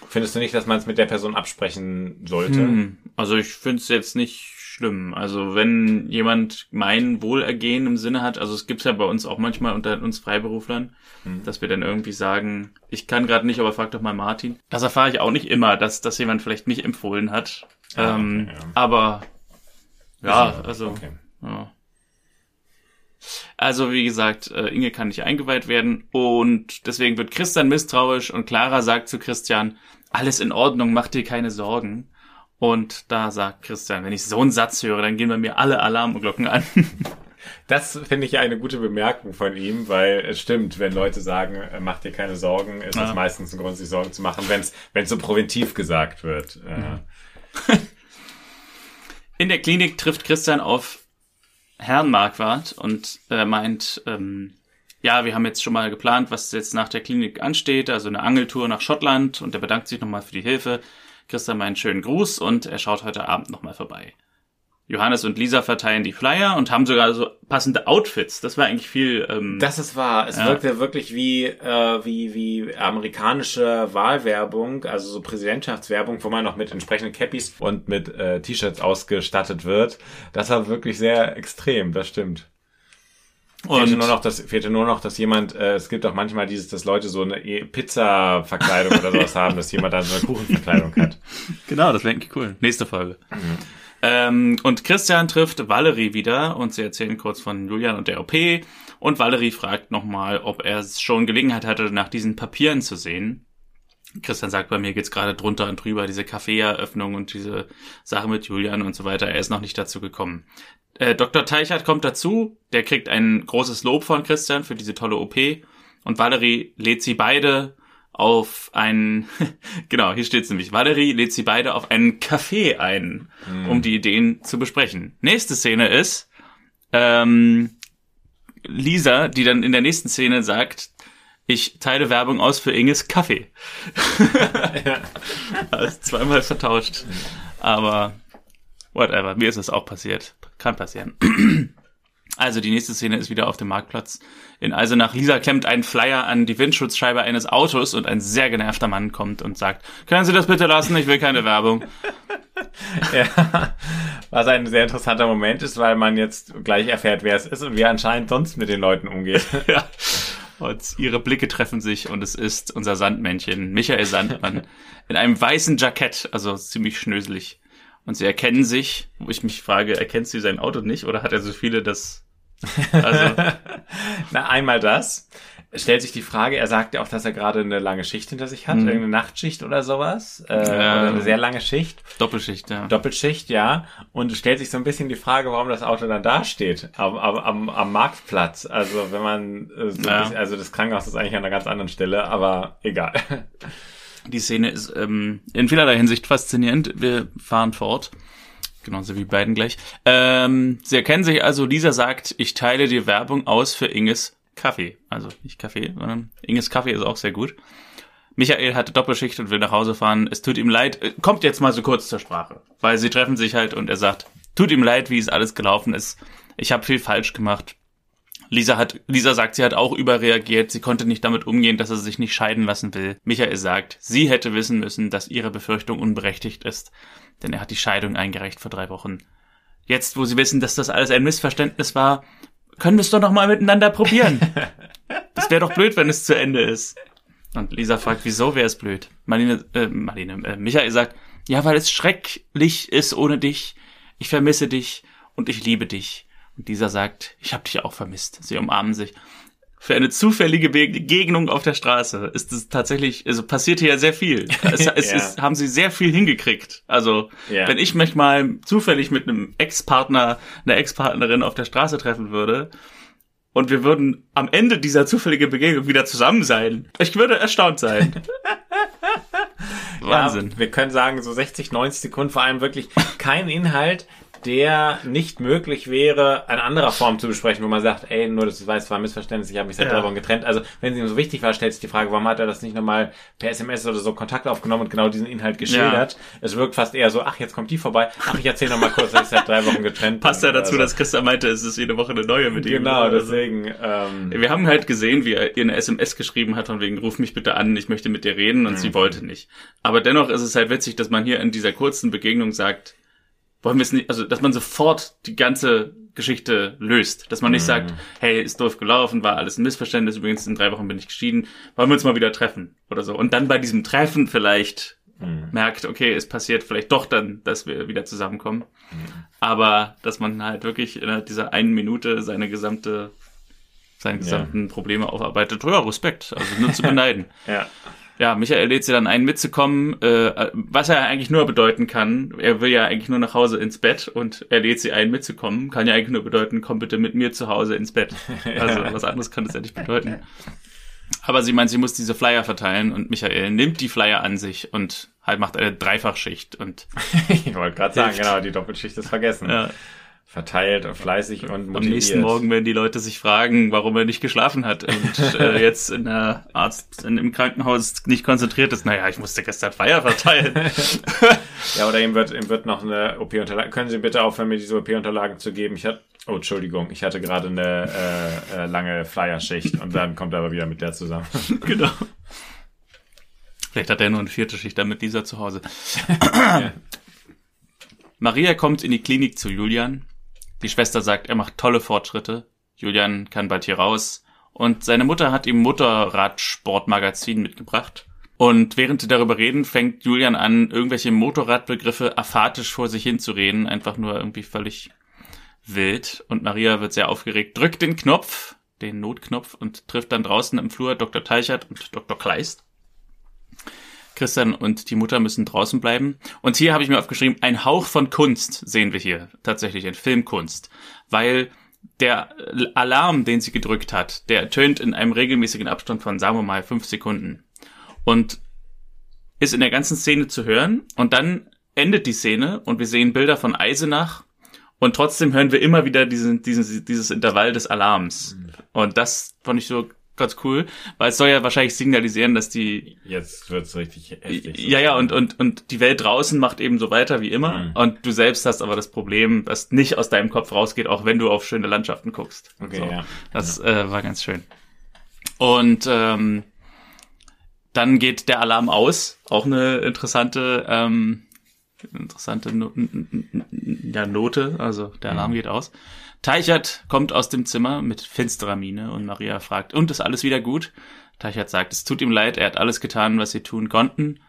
Findest du nicht, dass man es mit der Person absprechen sollte? Hm,
also ich finde es jetzt nicht schlimm. Also wenn jemand mein Wohlergehen im Sinne hat, also es gibt's ja bei uns auch manchmal unter uns Freiberuflern, hm. dass wir dann irgendwie sagen, ich kann gerade nicht, aber frag doch mal Martin. Das erfahre ich auch nicht immer, dass, dass jemand vielleicht mich empfohlen hat. Ah, ähm, okay, ja. Aber ja, also. Okay. Ja. Also wie gesagt, äh, Inge kann nicht eingeweiht werden und deswegen wird Christian misstrauisch und Clara sagt zu Christian, alles in Ordnung, mach dir keine Sorgen. Und da sagt Christian, wenn ich so einen Satz höre, dann gehen bei mir alle Alarmglocken an.
Das finde ich eine gute Bemerkung von ihm, weil es stimmt, wenn Leute sagen, äh, mach dir keine Sorgen, ist ja. das meistens ein Grund, sich Sorgen zu machen, wenn es so präventiv gesagt wird. Äh. Ja.
In der Klinik trifft Christian auf Herrn Marquardt und äh, meint, ähm, ja, wir haben jetzt schon mal geplant, was jetzt nach der Klinik ansteht, also eine Angeltour nach Schottland und er bedankt sich nochmal für die Hilfe. Christian meinen schönen Gruß und er schaut heute Abend nochmal vorbei. Johannes und Lisa verteilen die Flyer und haben sogar so passende Outfits. Das war eigentlich viel.
Ähm, das ist wahr. Es ja. wirkte wirklich wie äh, wie wie amerikanische Wahlwerbung, also so Präsidentschaftswerbung, wo man noch mit entsprechenden Cappies und mit äh, T-Shirts ausgestattet wird. Das war wirklich sehr extrem. Das stimmt. Und fehlte nur noch, dass fehlte nur noch, dass jemand, äh, es gibt auch manchmal dieses, dass Leute so eine e- Pizza-Verkleidung oder sowas haben, dass jemand dann so eine Kuchenverkleidung hat.
Genau, das wäre eigentlich cool. Nächste Folge. Mhm. Ähm, und Christian trifft Valerie wieder und sie erzählen kurz von Julian und der OP. Und Valerie fragt nochmal, ob er schon Gelegenheit hatte, nach diesen Papieren zu sehen. Christian sagt, bei mir geht's gerade drunter und drüber, diese Kaffeeeröffnung und diese Sache mit Julian und so weiter. Er ist noch nicht dazu gekommen. Äh, Dr. Teichert kommt dazu, der kriegt ein großes Lob von Christian für diese tolle OP und Valerie lädt sie beide auf ein, genau, hier steht's nämlich, Valerie lädt sie beide auf einen Café ein, mhm. um die Ideen zu besprechen. Nächste Szene ist ähm, Lisa, die dann in der nächsten Szene sagt, ich teile Werbung aus für Inges Kaffee. ja. Also zweimal vertauscht. Aber whatever, mir ist es auch passiert. Kann passieren. Also die nächste Szene ist wieder auf dem Marktplatz in Eisenach. Lisa klemmt einen Flyer an die Windschutzscheibe eines Autos und ein sehr genervter Mann kommt und sagt, können Sie das bitte lassen? Ich will keine Werbung.
ja, was ein sehr interessanter Moment ist, weil man jetzt gleich erfährt, wer es ist und wie er anscheinend sonst mit den Leuten umgeht. ja.
Und ihre Blicke treffen sich und es ist unser Sandmännchen, Michael Sandmann, in einem weißen Jackett, also ziemlich schnöselig. Und sie erkennen sich, wo ich mich frage, erkennt sie sein Auto nicht oder hat er so viele, dass
also. Na, einmal das. Stellt sich die Frage, er sagt ja auch, dass er gerade eine lange Schicht hinter sich hat, mhm. irgendeine Nachtschicht oder sowas. Äh, ja. Oder eine sehr lange Schicht.
Doppelschicht, ja.
Doppelschicht, ja. Und es stellt sich so ein bisschen die Frage, warum das Auto dann da steht, am, am, am Marktplatz. Also wenn man, äh, so ja. bisschen, also das Krankenhaus ist eigentlich an einer ganz anderen Stelle, aber egal.
Die Szene ist ähm, in vielerlei Hinsicht faszinierend. Wir fahren fort. Genauso wie beiden gleich. Ähm, sie erkennen sich also, Lisa sagt, ich teile die Werbung aus für Inges Kaffee. Also nicht Kaffee, sondern Inges Kaffee ist auch sehr gut. Michael hatte Doppelschicht und will nach Hause fahren. Es tut ihm leid. Äh, kommt jetzt mal so kurz zur Sprache. Weil sie treffen sich halt und er sagt, tut ihm leid, wie es alles gelaufen ist. Ich habe viel falsch gemacht. Lisa hat, Lisa sagt, sie hat auch überreagiert. Sie konnte nicht damit umgehen, dass er sich nicht scheiden lassen will. Michael sagt, sie hätte wissen müssen, dass ihre Befürchtung unberechtigt ist denn er hat die Scheidung eingereicht vor drei Wochen. Jetzt, wo sie wissen, dass das alles ein Missverständnis war, können wir es doch noch mal miteinander probieren. Es wäre doch blöd, wenn es zu Ende ist. Und Lisa fragt, wieso wäre es blöd? Marlene, äh, Marlene, äh, Michael sagt, ja, weil es schrecklich ist ohne dich. Ich vermisse dich und ich liebe dich. Und Lisa sagt, ich habe dich auch vermisst. Sie umarmen sich für eine zufällige Begegnung auf der Straße ist es tatsächlich, also passiert hier ja sehr viel. Es, es ja. ist, haben sie sehr viel hingekriegt. Also, ja. wenn ich mich mal zufällig mit einem Ex-Partner, einer Ex-Partnerin auf der Straße treffen würde und wir würden am Ende dieser zufälligen Begegnung wieder zusammen sein, ich würde erstaunt sein.
Wahnsinn. Ja, wir können sagen, so 60, 90 Sekunden, vor allem wirklich kein Inhalt, der nicht möglich wäre, in anderer Form zu besprechen, wo man sagt, ey, nur das weiß, war ein Missverständnis, ich habe mich seit
Ja.
drei Wochen getrennt. Also, wenn es ihm so wichtig war, stellt sich die Frage, warum hat er das nicht nochmal per SMS oder so Kontakt aufgenommen und genau diesen Inhalt geschildert? Es wirkt fast eher so, ach, jetzt kommt die vorbei, ach, ich erzähle nochmal kurz, dass ich seit drei Wochen getrennt bin.
Passt ja dazu,
Also,
dass Christian meinte, es ist jede Woche eine neue mit ihm.
Genau,
Also-
deswegen, ähm,
Wir haben halt gesehen, wie er ihr eine SMS geschrieben hat, von wegen, ruf mich bitte an, ich möchte mit dir reden, und sie wollte nicht. Aber dennoch ist es halt witzig, dass man hier in dieser kurzen Begegnung sagt, wollen wir es nicht, also, dass man sofort die ganze Geschichte löst. Dass man nicht sagt, hey, ist doof gelaufen, war alles ein Missverständnis, übrigens in drei Wochen bin ich geschieden, wollen wir uns mal wieder treffen oder so. Und dann bei diesem Treffen vielleicht merkt, okay, es passiert vielleicht doch dann, dass wir wieder zusammenkommen. Aber dass man halt wirklich in dieser einen Minute seine gesamte seine gesamten Probleme aufarbeitet. Ja, Respekt. Also nur zu beneiden.
ja.
Ja, Michael lädt sie dann ein, mitzukommen, äh, was er eigentlich nur bedeuten kann. Er will ja eigentlich nur nach Hause ins Bett und er lädt sie ein, mitzukommen. Kann ja eigentlich nur bedeuten, komm bitte mit mir zu Hause ins Bett. Also was anderes kann das ja nicht bedeuten. Aber sie meint, sie muss diese Flyer verteilen und Michael nimmt die Flyer an sich und halt macht eine Dreifachschicht und
Ich wollte gerade sagen, genau, die Doppelschicht ist vergessen.
ja,
Verteilt, fleißig und motiviert.
am nächsten Morgen werden die Leute sich fragen, warum er nicht geschlafen hat und äh, jetzt in der Arzt in, im Krankenhaus nicht konzentriert ist. Naja, ich musste gestern Flyer verteilen.
Ja, oder ihm wird, ihm wird noch eine OP-Unterlage. Können Sie bitte aufhören, mir diese OP-Unterlagen zu geben? Ich hatte, oh, Entschuldigung, ich hatte gerade eine äh, äh, lange Flyerschicht und dann kommt er aber wieder mit der zusammen.
genau. Vielleicht hat er nur eine vierte Schicht, dann mit dieser zu Hause. Maria kommt in die Klinik zu Julian. Die Schwester sagt, er macht tolle Fortschritte. Julian kann bald hier raus. Und seine Mutter hat ihm Motorradsportmagazin mitgebracht. Und während sie darüber reden, fängt Julian an, irgendwelche Motorradbegriffe aphatisch vor sich hinzureden. Einfach nur irgendwie völlig wild. Und Maria wird sehr aufgeregt, drückt den Knopf, den Notknopf, und trifft dann draußen im Flur Dr. Teichert und Dr. Kleist. Christian und die Mutter müssen draußen bleiben. Und hier habe ich mir aufgeschrieben, ein Hauch von Kunst sehen wir hier. Tatsächlich in Filmkunst. Weil der Alarm, den sie gedrückt hat, der tönt in einem regelmäßigen Abstand von, sagen wir mal, fünf Sekunden. Und ist in der ganzen Szene zu hören. Und dann endet die Szene und wir sehen Bilder von Eisenach. Und trotzdem hören wir immer wieder diesen, diesen, dieses Intervall des Alarms. Und das fand ich so ganz cool, weil es soll ja wahrscheinlich signalisieren, dass die
Jetzt wird's richtig heftig.
ja, ja, und, und, und die Welt draußen macht eben so weiter wie immer.
Mhm.
Und du selbst hast aber das Problem, das nicht aus deinem Kopf rausgeht, auch wenn du auf schöne Landschaften guckst.
Okay,
so.
ja.
Das äh, war ganz schön. Und ähm, dann geht der Alarm aus. Auch eine interessante, ähm, interessante no ja, Note. Also der Alarm
Mhm.
geht aus. Teichert kommt aus dem Zimmer mit finsterer Miene und Maria fragt, und ist alles wieder gut? Teichert sagt, es tut ihm leid, er hat alles getan, was sie tun konnten.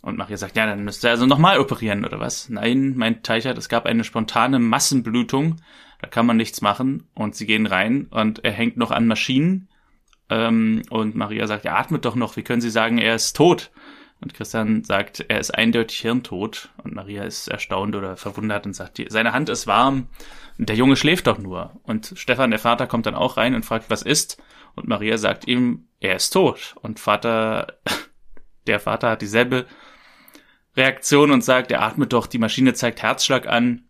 Und Maria sagt, ja, dann müsste er also nochmal operieren, oder was? Nein, meint Teichert, es gab eine spontane Massenblutung, da kann man nichts machen. Und sie gehen rein und er hängt noch an Maschinen. Ähm, und Maria sagt, er atmet doch noch, wie können Sie sagen, er ist tot? Und Christian sagt, er ist eindeutig hirntot. Und Maria ist erstaunt oder verwundert und sagt, seine Hand ist warm. Und der Junge schläft doch nur. Und Stefan, der Vater, kommt dann auch rein und fragt, was ist? Und Maria sagt ihm, er ist tot. Und Vater, der Vater hat dieselbe Reaktion und sagt, er atmet doch, die Maschine zeigt Herzschlag an,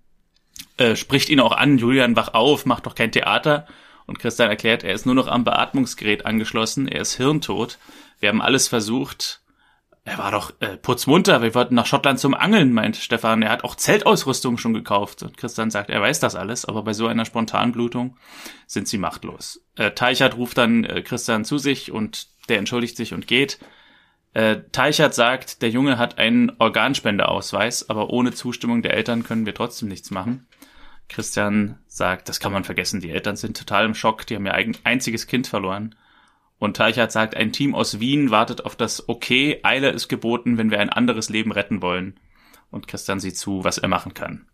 äh, spricht ihn auch an, Julian, wach auf, mach doch kein Theater. Und Christian erklärt, er ist nur noch am Beatmungsgerät angeschlossen, er ist hirntot. Wir haben alles versucht. Er war doch äh, putzmunter, wir wollten nach Schottland zum Angeln, meint Stefan. Er hat auch Zeltausrüstung schon gekauft. Und Christian sagt, er weiß das alles, aber bei so einer Spontanblutung sind sie machtlos. Äh, Teichert ruft dann äh, Christian zu sich und der entschuldigt sich und geht. Äh, Teichert sagt, der Junge hat einen Organspendeausweis, aber ohne Zustimmung der Eltern können wir trotzdem nichts machen. Christian sagt, das kann man vergessen, die Eltern sind total im Schock, die haben ihr eigen, einziges Kind verloren. Und Teichert sagt, ein Team aus Wien wartet auf das Okay, Eile ist geboten, wenn wir ein anderes Leben retten wollen. Und Christian sieht zu, was er machen kann.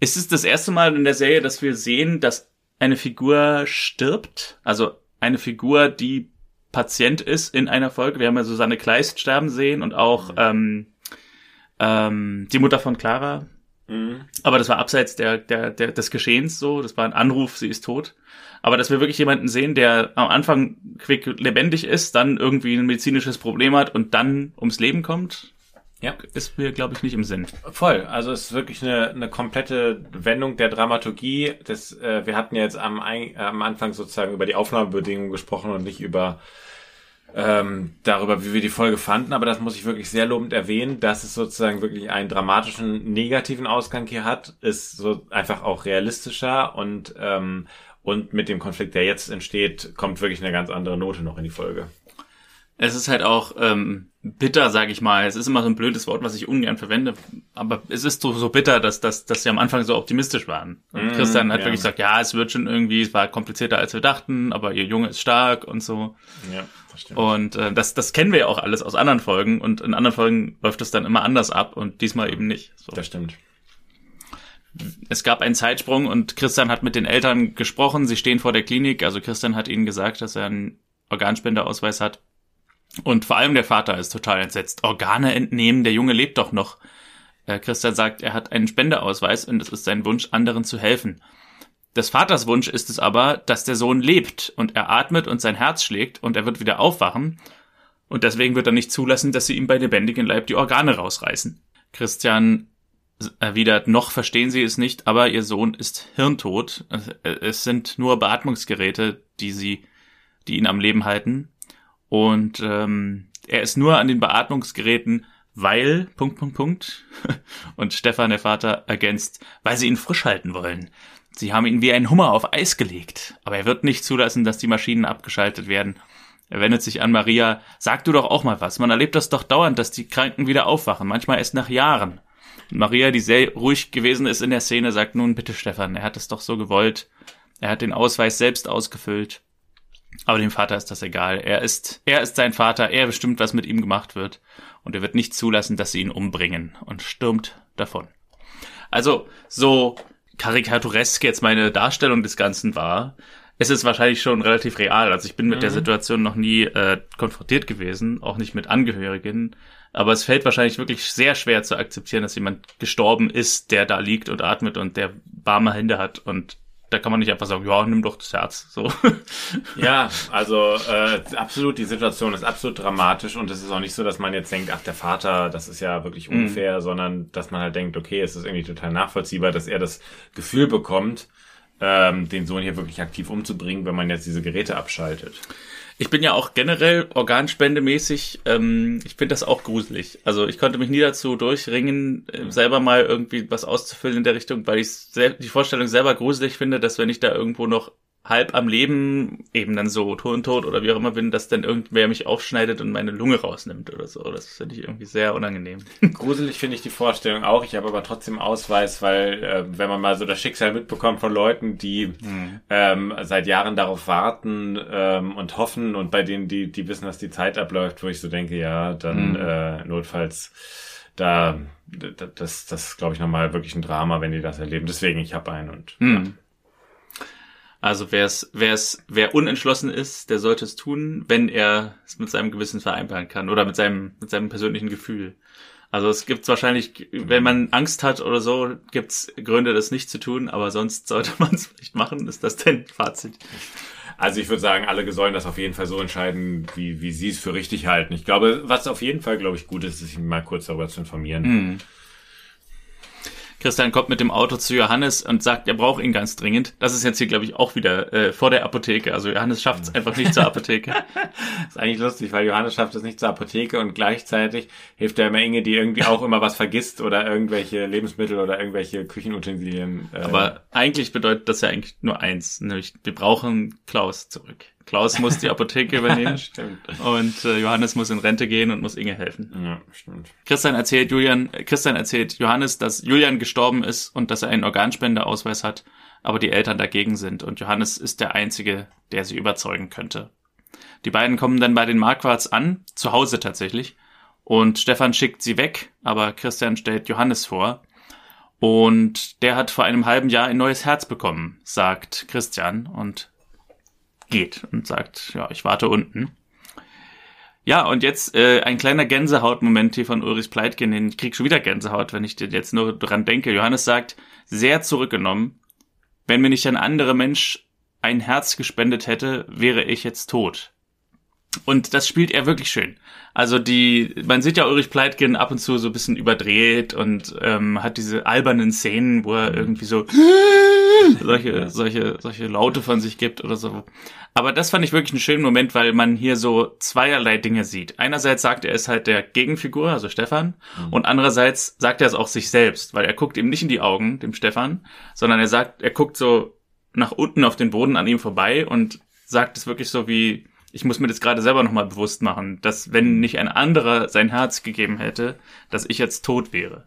Ist es das erste Mal in der Serie, dass wir sehen, dass eine Figur stirbt? Also eine Figur, die Patient ist in einer Folge. Wir haben ja Susanne Kleist sterben sehen und auch ähm, ähm, die Mutter von Clara.
Mhm.
Aber das war abseits der, der, der, des Geschehens so. Das war ein Anruf, sie ist tot. Aber dass wir wirklich jemanden sehen, der am Anfang quick lebendig ist, dann irgendwie ein medizinisches Problem hat und dann ums Leben kommt, ja. ist mir, glaube ich, nicht im Sinn.
Voll. Also es ist wirklich eine, eine komplette Wendung der Dramaturgie. Das, äh, wir hatten ja jetzt am, äh, am Anfang sozusagen über die Aufnahmebedingungen gesprochen und nicht über ähm, darüber, wie wir die Folge fanden, aber das muss ich wirklich sehr lobend erwähnen, dass es sozusagen wirklich einen dramatischen negativen Ausgang hier hat, ist so einfach auch realistischer und ähm, und mit dem Konflikt, der jetzt entsteht, kommt wirklich eine ganz andere Note noch in die Folge.
Es ist halt auch ähm, bitter, sage ich mal. Es ist immer so ein blödes Wort, was ich ungern verwende, aber es ist so, so bitter, dass, dass, dass sie am Anfang so optimistisch waren. Und mm, Christian hat ja. wirklich gesagt, ja, es wird schon irgendwie, es war komplizierter als wir dachten, aber ihr Junge ist stark und so. Ja, das stimmt. Und äh, das, das kennen wir ja auch alles aus anderen Folgen und in anderen Folgen läuft es dann immer anders ab und diesmal eben nicht.
So. Das stimmt
es gab einen Zeitsprung und Christian hat mit den Eltern gesprochen. Sie stehen vor der Klinik. Also Christian hat ihnen gesagt, dass er einen Organspendeausweis hat. Und vor allem der Vater ist total entsetzt. Organe entnehmen, der Junge lebt doch noch. Äh, Christian sagt, er hat einen Spendeausweis und es ist sein Wunsch, anderen zu helfen. Des Vaters Wunsch ist es aber, dass der Sohn lebt und er atmet und sein Herz schlägt und er wird wieder aufwachen. Und deswegen wird er nicht zulassen, dass sie ihm bei lebendigem Leib die Organe rausreißen. Christian erwidert, noch verstehen sie es nicht, aber ihr Sohn ist hirntot. Es sind nur Beatmungsgeräte, die sie, die ihn am Leben halten. Und ähm, er ist nur an den Beatmungsgeräten, weil, Punkt, Punkt, Punkt. Und Stefan, der Vater, ergänzt, weil sie ihn frisch halten wollen. Sie haben ihn wie ein Hummer auf Eis gelegt. Aber er wird nicht zulassen, dass die Maschinen abgeschaltet werden. Er wendet sich an Maria. Sag du doch auch mal was. Man erlebt das doch dauernd, dass die Kranken wieder aufwachen. Manchmal erst nach Jahren. Maria, die sehr ruhig gewesen ist in der Szene, sagt nun bitte Stefan, er hat es doch so gewollt. Er hat den Ausweis selbst ausgefüllt. Aber dem Vater ist das egal. Er ist, er ist sein Vater, er bestimmt, was mit ihm gemacht wird. Und er wird nicht zulassen, dass sie ihn umbringen und stürmt davon. Also, so karikaturesk jetzt meine Darstellung des Ganzen war, es ist wahrscheinlich schon relativ real. Also ich bin mit mhm. der Situation noch nie äh, konfrontiert gewesen, auch nicht mit Angehörigen. Aber es fällt wahrscheinlich wirklich sehr schwer zu akzeptieren, dass jemand gestorben ist, der da liegt und atmet und der warme Hände hat und da kann man nicht einfach sagen, ja, nimm doch das Herz. So.
Ja, also äh, absolut, die Situation ist absolut dramatisch und es ist auch nicht so, dass man jetzt denkt, ach, der Vater, das ist ja wirklich mhm. unfair, mhm. sondern dass man halt denkt, okay, es ist irgendwie total nachvollziehbar, dass er das Gefühl bekommt, ähm, den Sohn hier wirklich aktiv umzubringen, wenn man jetzt diese Geräte abschaltet.
Ich bin ja auch generell organspendemäßig, ähm, ich finde das auch gruselig. Also ich konnte mich nie dazu durchringen, äh, selber mal irgendwie was auszufüllen in der Richtung, weil ich die Vorstellung selber gruselig finde, dass wenn ich da irgendwo noch halb am Leben, eben dann so tot oder wie auch immer bin, dass dann irgendwer mich aufschneidet und meine Lunge rausnimmt oder so. Das finde ich irgendwie sehr unangenehm.
Gruselig finde ich die Vorstellung auch. Ich habe aber trotzdem Ausweis, weil äh, wenn man mal so das Schicksal mitbekommt von Leuten, die mhm. ähm, seit Jahren darauf warten ähm, und hoffen und bei denen, die, die wissen, dass die Zeit abläuft, wo ich so denke, ja, dann mhm. äh, notfalls da das, das glaube ich nochmal wirklich ein Drama, wenn die das erleben. Deswegen, ich habe einen und mhm. ja.
Also wer es, wer es, wer unentschlossen ist, der sollte es tun, wenn er es mit seinem Gewissen vereinbaren kann oder mit seinem, mit seinem persönlichen Gefühl. Also es gibt wahrscheinlich, wenn man Angst hat oder so, gibt's Gründe, das nicht zu tun, aber sonst sollte man es nicht machen. Ist das denn Fazit?
Also ich würde sagen, alle sollen das auf jeden Fall so entscheiden, wie, wie sie es für richtig halten. Ich glaube, was auf jeden Fall, glaube ich, gut ist, ist sich mal kurz darüber zu informieren. Mhm.
Christian kommt mit dem Auto zu Johannes und sagt, er braucht ihn ganz dringend. Das ist jetzt hier, glaube ich, auch wieder äh, vor der Apotheke. Also Johannes schafft es einfach nicht zur Apotheke.
ist eigentlich lustig, weil Johannes schafft es nicht zur Apotheke und gleichzeitig hilft er immer Inge, die irgendwie auch immer was vergisst oder irgendwelche Lebensmittel oder irgendwelche Küchenutensilien.
Äh Aber eigentlich bedeutet das ja eigentlich nur eins, nämlich wir brauchen Klaus zurück. Klaus muss die Apotheke übernehmen. stimmt. Und äh, Johannes muss in Rente gehen und muss Inge helfen. Ja, stimmt. Christian erzählt Julian, äh, Christian erzählt Johannes, dass Julian gestorben ist und dass er einen Organspendeausweis hat, aber die Eltern dagegen sind und Johannes ist der Einzige, der sie überzeugen könnte. Die beiden kommen dann bei den Marquards an, zu Hause tatsächlich, und Stefan schickt sie weg, aber Christian stellt Johannes vor. Und der hat vor einem halben Jahr ein neues Herz bekommen, sagt Christian. Und geht und sagt, ja, ich warte unten. Ja, und jetzt äh, ein kleiner Gänsehautmoment hier von Ulrich Pleitgen. Ich krieg schon wieder Gänsehaut, wenn ich jetzt nur dran denke. Johannes sagt, sehr zurückgenommen, wenn mir nicht ein anderer Mensch ein Herz gespendet hätte, wäre ich jetzt tot. Und das spielt er wirklich schön. Also die, man sieht ja Ulrich Pleitgen ab und zu so ein bisschen überdreht und ähm, hat diese albernen Szenen, wo er irgendwie so solche, solche, solche Laute von sich gibt oder so. Aber das fand ich wirklich einen schönen Moment, weil man hier so zweierlei Dinge sieht. Einerseits sagt er es halt der Gegenfigur, also Stefan, mhm. und andererseits sagt er es auch sich selbst, weil er guckt ihm nicht in die Augen, dem Stefan, sondern er sagt, er guckt so nach unten auf den Boden an ihm vorbei und sagt es wirklich so wie, ich muss mir das gerade selber nochmal bewusst machen, dass wenn nicht ein anderer sein Herz gegeben hätte, dass ich jetzt tot wäre.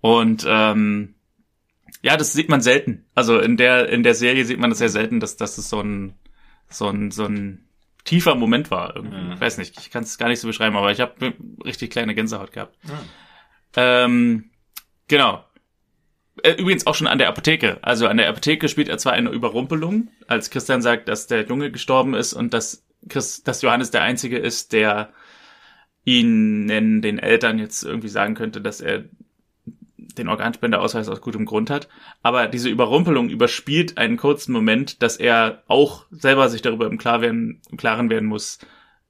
Und ähm, ja, das sieht man selten. Also in der in der Serie sieht man das sehr selten, dass, dass es so ein so ein so ein tiefer Moment war. Irgendwie. Mhm. Ich weiß nicht, ich kann es gar nicht so beschreiben, aber ich habe richtig kleine Gänsehaut gehabt. Mhm. Ähm, genau. Äh, übrigens auch schon an der Apotheke. Also an der Apotheke spielt er zwar eine Überrumpelung, als Christian sagt, dass der Junge gestorben ist und dass Chris, dass Johannes der Einzige ist, der ihnen, den Eltern jetzt irgendwie sagen könnte, dass er den Organspendeausweis aus gutem Grund hat. Aber diese Überrumpelung überspielt einen kurzen Moment, dass er auch selber sich darüber im, Klar werden, im Klaren werden muss,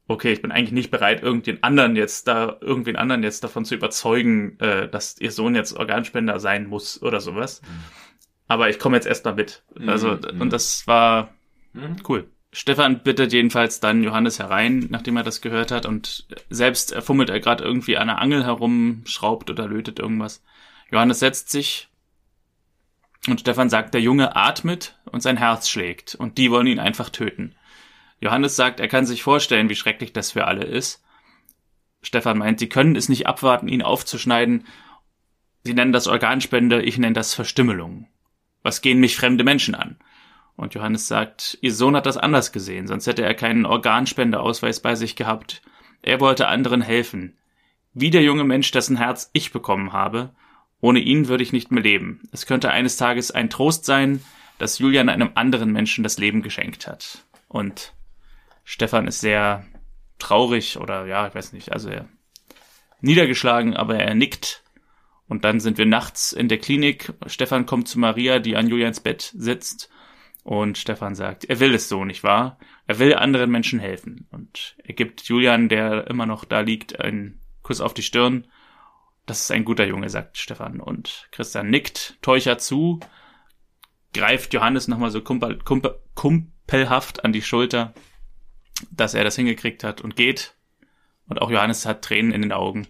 okay, ich bin eigentlich nicht bereit, irgendwen anderen jetzt da, irgendwen anderen jetzt davon zu überzeugen, äh, dass ihr Sohn jetzt Organspender sein muss oder sowas. Mhm. Aber ich komme jetzt erst mal mit. Also, mhm. und das war mhm. cool. Stefan bittet jedenfalls dann Johannes herein, nachdem er das gehört hat, und selbst fummelt er gerade irgendwie an der Angel herum, schraubt oder lötet irgendwas. Johannes setzt sich und Stefan sagt, der Junge atmet und sein Herz schlägt und die wollen ihn einfach töten. Johannes sagt, er kann sich vorstellen, wie schrecklich das für alle ist. Stefan meint, sie können es nicht abwarten, ihn aufzuschneiden. Sie nennen das Organspende, ich nenne das Verstümmelung. Was gehen mich fremde Menschen an? Und Johannes sagt, ihr Sohn hat das anders gesehen, sonst hätte er keinen Organspendeausweis bei sich gehabt. Er wollte anderen helfen. Wie der junge Mensch, dessen Herz ich bekommen habe. Ohne ihn würde ich nicht mehr leben. Es könnte eines Tages ein Trost sein, dass Julian einem anderen Menschen das Leben geschenkt hat. Und Stefan ist sehr traurig oder ja, ich weiß nicht, also er niedergeschlagen, aber er nickt. Und dann sind wir nachts in der Klinik. Stefan kommt zu Maria, die an Julians Bett sitzt und Stefan sagt, er will es so, nicht wahr? Er will anderen Menschen helfen. Und er gibt Julian, der immer noch da liegt, einen Kuss auf die Stirn. Das ist ein guter Junge, sagt Stefan. Und Christian nickt, teuchert zu, greift Johannes nochmal so kumpel, kumpel, kumpelhaft an die Schulter, dass er das hingekriegt hat und geht. Und auch Johannes hat Tränen in den Augen.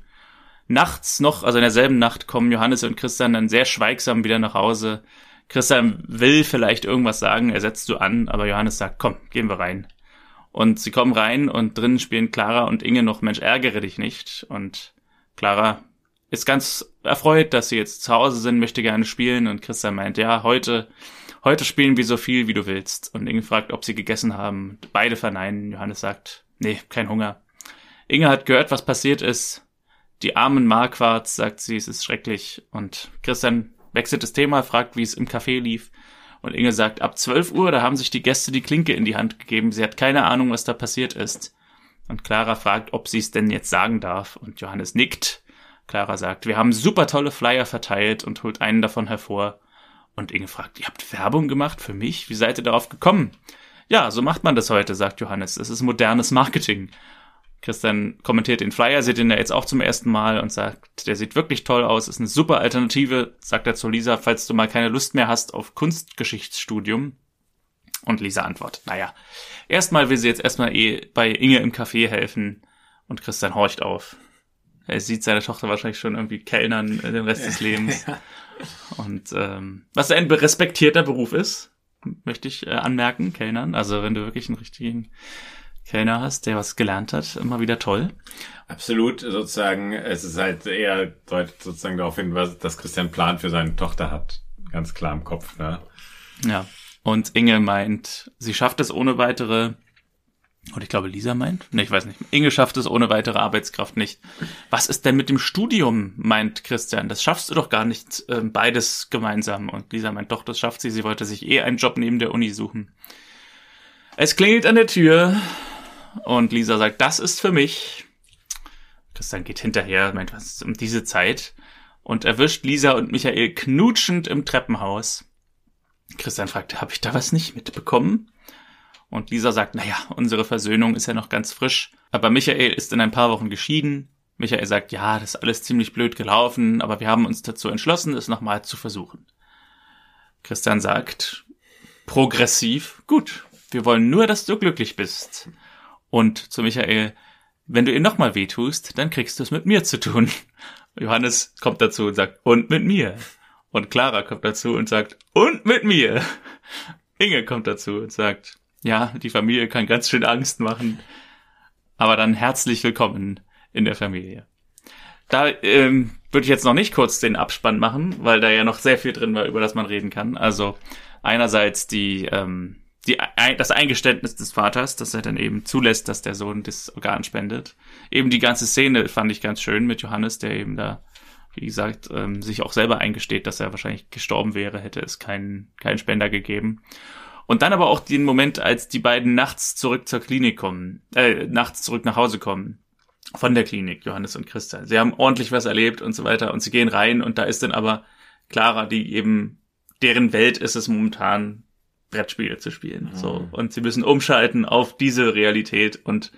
Nachts noch, also in derselben Nacht, kommen Johannes und Christian dann sehr schweigsam wieder nach Hause. Christian will vielleicht irgendwas sagen, er setzt so an, aber Johannes sagt, komm, gehen wir rein. Und sie kommen rein und drinnen spielen Clara und Inge noch Mensch, ärgere dich nicht. Und Clara ist ganz erfreut, dass sie jetzt zu Hause sind, möchte gerne spielen und Christian meint, ja, heute, heute spielen wir so viel, wie du willst. Und Inge fragt, ob sie gegessen haben. Beide verneinen. Johannes sagt, nee, kein Hunger. Inge hat gehört, was passiert ist. Die armen Marquards, sagt sie, es ist schrecklich. Und Christian wechselt das Thema, fragt, wie es im Café lief. Und Inge sagt, ab 12 Uhr, da haben sich die Gäste die Klinke in die Hand gegeben. Sie hat keine Ahnung, was da passiert ist. Und Clara fragt, ob sie es denn jetzt sagen darf. Und Johannes nickt. Clara sagt, wir haben super tolle Flyer verteilt und holt einen davon hervor. Und Inge fragt, ihr habt Werbung gemacht für mich? Wie seid ihr darauf gekommen? Ja, so macht man das heute, sagt Johannes. Es ist modernes Marketing. Christian kommentiert den Flyer, sieht ihn ja jetzt auch zum ersten Mal und sagt, der sieht wirklich toll aus, ist eine super Alternative, sagt er zu Lisa, falls du mal keine Lust mehr hast auf Kunstgeschichtsstudium. Und Lisa antwortet, naja, erstmal will sie jetzt erstmal eh bei Inge im Café helfen und Christian horcht auf. Er sieht seine Tochter wahrscheinlich schon irgendwie kellnern den Rest des Lebens. Und ähm, was ein respektierter Beruf ist, möchte ich äh, anmerken, Kellnern. Also wenn du wirklich einen richtigen Kellner hast, der was gelernt hat, immer wieder toll.
Absolut, sozusagen, es ist halt eher deutet sozusagen darauf hin, was das Christian Plan für seine Tochter hat. Ganz klar im Kopf, ne?
Ja. Und Inge meint, sie schafft es ohne weitere, und ich glaube, Lisa meint, ne, ich weiß nicht, Inge schafft es ohne weitere Arbeitskraft nicht. Was ist denn mit dem Studium, meint Christian? Das schaffst du doch gar nicht, äh, beides gemeinsam. Und Lisa meint, doch, das schafft sie. Sie wollte sich eh einen Job neben der Uni suchen. Es klingelt an der Tür und Lisa sagt, das ist für mich. Christian geht hinterher, meint, was ist um diese Zeit? Und erwischt Lisa und Michael knutschend im Treppenhaus. Christian fragt, habe ich da was nicht mitbekommen? Und Lisa sagt, naja, unsere Versöhnung ist ja noch ganz frisch. Aber Michael ist in ein paar Wochen geschieden. Michael sagt, ja, das ist alles ziemlich blöd gelaufen, aber wir haben uns dazu entschlossen, es nochmal zu versuchen. Christian sagt, progressiv, gut, wir wollen nur, dass du glücklich bist. Und zu Michael, wenn du ihr nochmal wehtust, dann kriegst du es mit mir zu tun. Johannes kommt dazu und sagt, und mit mir. Und Clara kommt dazu und sagt, und mit mir. Inge kommt dazu und sagt, ja, die Familie kann ganz schön Angst machen. Aber dann herzlich willkommen in der Familie. Da ähm, würde ich jetzt noch nicht kurz den Abspann machen, weil da ja noch sehr viel drin war, über das man reden kann. Also einerseits die, ähm, die das Eingeständnis des Vaters, dass er dann eben zulässt, dass der Sohn das Organ spendet. Eben die ganze Szene fand ich ganz schön mit Johannes, der eben da, wie gesagt, ähm, sich auch selber eingesteht, dass er wahrscheinlich gestorben wäre, hätte es keinen keinen Spender gegeben. Und dann aber auch den Moment, als die beiden nachts zurück zur Klinik kommen, äh, nachts zurück nach Hause kommen von der Klinik, Johannes und Christa. Sie haben ordentlich was erlebt und so weiter und sie gehen rein und da ist dann aber Clara, die eben, deren Welt ist es momentan, Brettspiele zu spielen. Mhm. So. Und sie müssen umschalten auf diese Realität und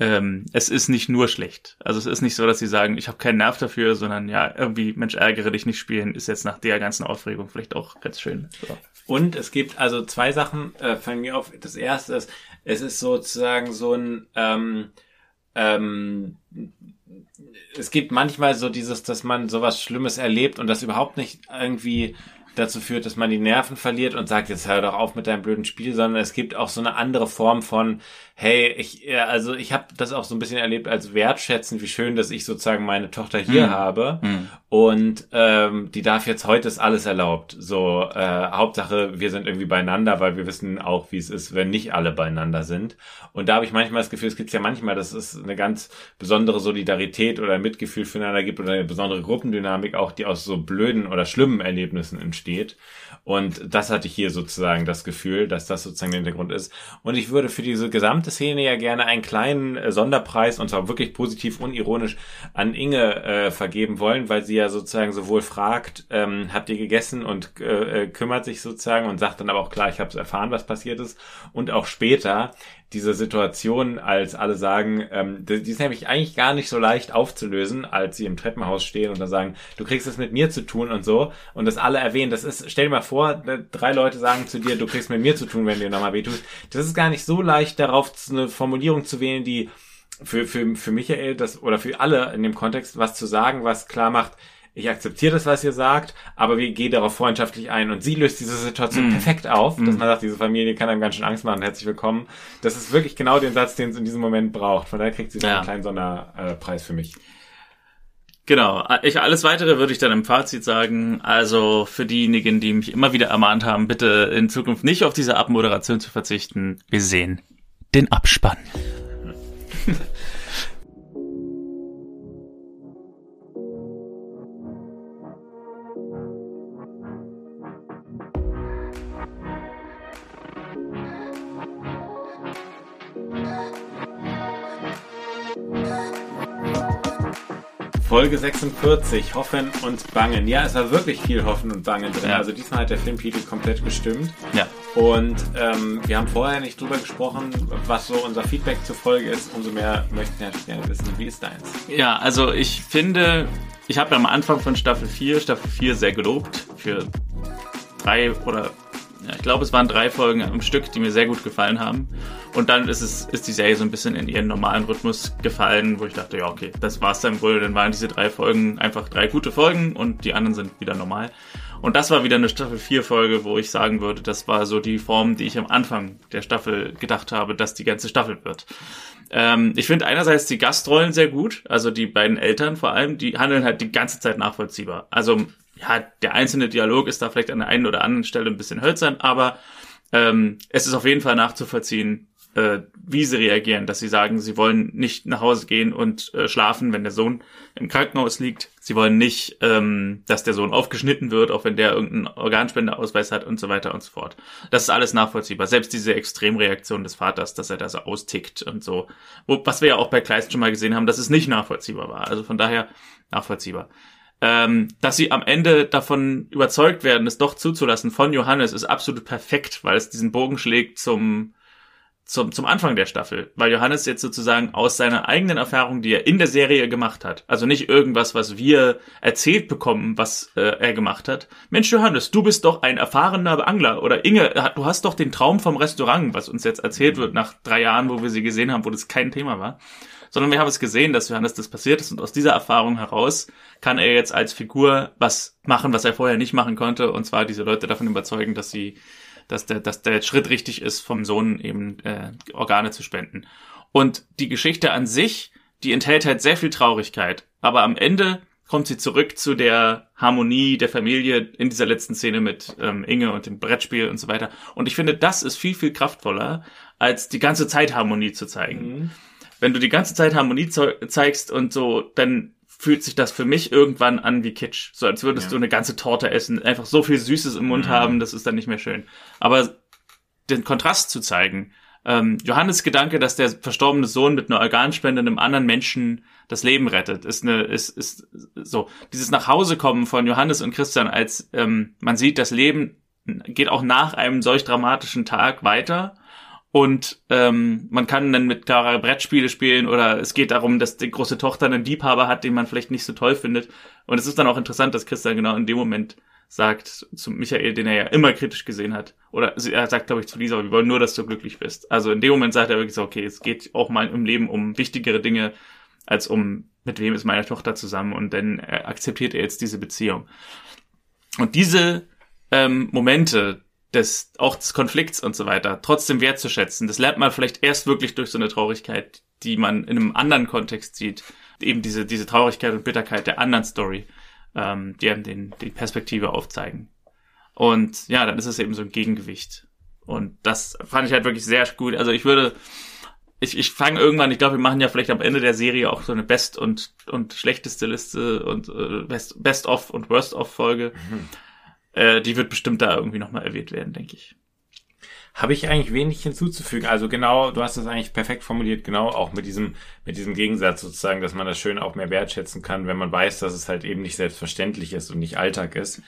ähm, es ist nicht nur schlecht. Also es ist nicht so, dass sie sagen, ich habe keinen Nerv dafür, sondern ja, irgendwie, Mensch, ärgere dich nicht spielen, ist jetzt nach der ganzen Aufregung vielleicht auch ganz schön. So.
Und es gibt also zwei Sachen, äh, fangen wir auf. Das erste ist, es ist sozusagen so ein ähm, ähm, es gibt manchmal so dieses, dass man sowas Schlimmes erlebt und das überhaupt nicht irgendwie dazu führt, dass man die Nerven verliert und sagt, jetzt hör doch auf mit deinem blöden Spiel, sondern es gibt auch so eine andere Form von, hey, ich, also ich habe das auch so ein bisschen erlebt als wertschätzend, wie schön, dass ich sozusagen meine Tochter hier mhm. habe mhm. und ähm, die darf jetzt heute ist alles erlaubt. So äh, Hauptsache, wir sind irgendwie beieinander, weil wir wissen auch, wie es ist, wenn nicht alle beieinander sind. Und da habe ich manchmal das Gefühl, es gibt ja manchmal, dass es eine ganz besondere Solidarität oder Mitgefühl füreinander gibt oder eine besondere Gruppendynamik auch, die aus so blöden oder schlimmen Erlebnissen entsteht steht. Und das hatte ich hier sozusagen das Gefühl, dass das sozusagen der Hintergrund ist. Und ich würde für diese gesamte Szene ja gerne einen kleinen äh, Sonderpreis, und zwar wirklich positiv unironisch, an Inge äh, vergeben wollen, weil sie ja sozusagen sowohl fragt, ähm, habt ihr gegessen und äh, äh kümmert sich sozusagen und sagt dann aber auch klar, ich habe es erfahren, was passiert ist. Und auch später diese Situation, als alle sagen, ähm, die, die ist nämlich eigentlich gar nicht so leicht aufzulösen, als sie im Treppenhaus stehen und dann sagen, du kriegst es mit mir zu tun und so. Und das alle erwähnen, das ist, stell dir mal vor, drei Leute sagen zu dir, du kriegst mit mir zu tun, wenn dir nochmal wehtust. Das ist gar nicht so leicht, darauf eine Formulierung zu wählen, die für, für, für Michael das oder für alle in dem Kontext was zu sagen, was klar macht, ich akzeptiere das, was ihr sagt, aber wir gehen darauf freundschaftlich ein. Und sie löst diese Situation mm. perfekt auf, mm. dass man sagt, diese Familie kann einem ganz schön Angst machen, herzlich willkommen. Das ist wirklich genau den Satz, den es in diesem Moment braucht. Von daher kriegt sie ja. einen kleinen Sonderpreis für mich.
Genau. Ich, alles weitere würde ich dann im Fazit sagen. Also für diejenigen, die mich immer wieder ermahnt haben, bitte in Zukunft nicht auf diese Abmoderation zu verzichten. Wir sehen den Abspann.
Folge 46, Hoffen und Bangen. Ja, es war wirklich viel Hoffen und Bangen drin. Ja. Also diesmal hat der Filmtitel komplett gestimmt.
Ja.
Und ähm, wir haben vorher nicht drüber gesprochen, was so unser Feedback zur Folge ist. Umso mehr möchten wir gerne wissen, wie ist deins?
Ja, also ich finde, ich habe ja am Anfang von Staffel 4, Staffel 4 sehr gelobt für drei oder ja, ich glaube, es waren drei Folgen am Stück, die mir sehr gut gefallen haben. Und dann ist es, ist die Serie so ein bisschen in ihren normalen Rhythmus gefallen, wo ich dachte, ja, okay, das war's dann wohl. Dann waren diese drei Folgen einfach drei gute Folgen und die anderen sind wieder normal. Und das war wieder eine Staffel 4 Folge, wo ich sagen würde, das war so die Form, die ich am Anfang der Staffel gedacht habe, dass die ganze Staffel wird. Ähm, ich finde einerseits die Gastrollen sehr gut, also die beiden Eltern vor allem, die handeln halt die ganze Zeit nachvollziehbar. Also ja, der einzelne Dialog ist da vielleicht an der einen oder anderen Stelle ein bisschen hölzern, aber ähm, es ist auf jeden Fall nachzuvollziehen, äh, wie sie reagieren, dass sie sagen, sie wollen nicht nach Hause gehen und äh, schlafen, wenn der Sohn im Krankenhaus liegt. Sie wollen nicht, ähm, dass der Sohn aufgeschnitten wird, auch wenn der irgendeinen Organspendeausweis hat und so weiter und so fort. Das ist alles nachvollziehbar. Selbst diese Extremreaktion des Vaters, dass er da so austickt und so. Was wir ja auch bei Kleist schon mal gesehen haben, dass es nicht nachvollziehbar war. Also von daher nachvollziehbar ähm, dass sie am Ende davon überzeugt werden, es doch zuzulassen von Johannes, ist absolut perfekt, weil es diesen Bogen schlägt zum zum, zum Anfang der Staffel, weil Johannes jetzt sozusagen aus seiner eigenen Erfahrung, die er in der Serie gemacht hat, also nicht irgendwas, was wir erzählt bekommen, was äh, er gemacht hat. Mensch, Johannes, du bist doch ein erfahrener Angler oder Inge, du hast doch den Traum vom Restaurant, was uns jetzt erzählt wird nach drei Jahren, wo wir sie gesehen haben, wo das kein Thema war. Sondern wir haben es gesehen, dass Johannes das passiert ist und aus dieser Erfahrung heraus kann er jetzt als Figur was machen, was er vorher nicht machen konnte, und zwar diese Leute davon überzeugen, dass sie dass der, dass der Schritt richtig ist, vom Sohn eben äh, Organe zu spenden. Und die Geschichte an sich, die enthält halt sehr viel Traurigkeit. Aber am Ende kommt sie zurück zu der Harmonie der Familie in dieser letzten Szene mit ähm, Inge und dem Brettspiel und so weiter. Und ich finde, das ist viel, viel kraftvoller, als die ganze Zeit Harmonie zu zeigen. Mhm. Wenn du die ganze Zeit Harmonie zeigst und so, dann fühlt sich das für mich irgendwann an wie Kitsch. So als würdest ja. du eine ganze Torte essen, einfach so viel Süßes im Mund mhm. haben, das ist dann nicht mehr schön. Aber den Kontrast zu zeigen, ähm, Johannes Gedanke, dass der verstorbene Sohn mit einer Organspende einem anderen Menschen das Leben rettet, ist eine, ist, ist so. Dieses Nachhausekommen von Johannes und Christian, als ähm, man sieht, das Leben geht auch nach einem solch dramatischen Tag weiter und ähm, man kann dann mit Clara Brettspiele spielen oder es geht darum, dass die große Tochter einen Liebhaber hat, den man vielleicht nicht so toll findet. Und es ist dann auch interessant, dass Christian genau in dem Moment sagt zu Michael, den er ja immer kritisch gesehen hat. Oder er sagt, glaube ich, zu Lisa, wir wollen nur, dass du glücklich bist. Also in dem Moment sagt er wirklich so, okay, es geht auch mal im Leben um wichtigere Dinge, als um mit wem ist meine Tochter zusammen. Und dann akzeptiert er jetzt diese Beziehung. Und diese ähm, Momente, des, auch des Konflikts und so weiter, trotzdem wertzuschätzen. Das lernt man vielleicht erst wirklich durch so eine Traurigkeit, die man in einem anderen Kontext sieht. Eben diese, diese Traurigkeit und Bitterkeit der anderen Story, ähm, die einem den, die Perspektive aufzeigen. Und ja, dann ist es eben so ein Gegengewicht. Und das fand ich halt wirklich sehr gut. Also ich würde, ich, ich fange irgendwann, ich glaube, wir machen ja vielleicht am Ende der Serie auch so eine Best- und, und schlechteste Liste und äh, Best, Best-of und Worst-of-Folge. Mhm äh, die wird bestimmt da irgendwie nochmal erwähnt werden, denke ich.
Habe ich eigentlich wenig hinzuzufügen. Also genau, du hast es eigentlich perfekt formuliert, genau auch mit diesem, mit diesem Gegensatz sozusagen, dass man das schön auch mehr wertschätzen kann, wenn man weiß, dass es halt eben nicht selbstverständlich ist und nicht Alltag ist.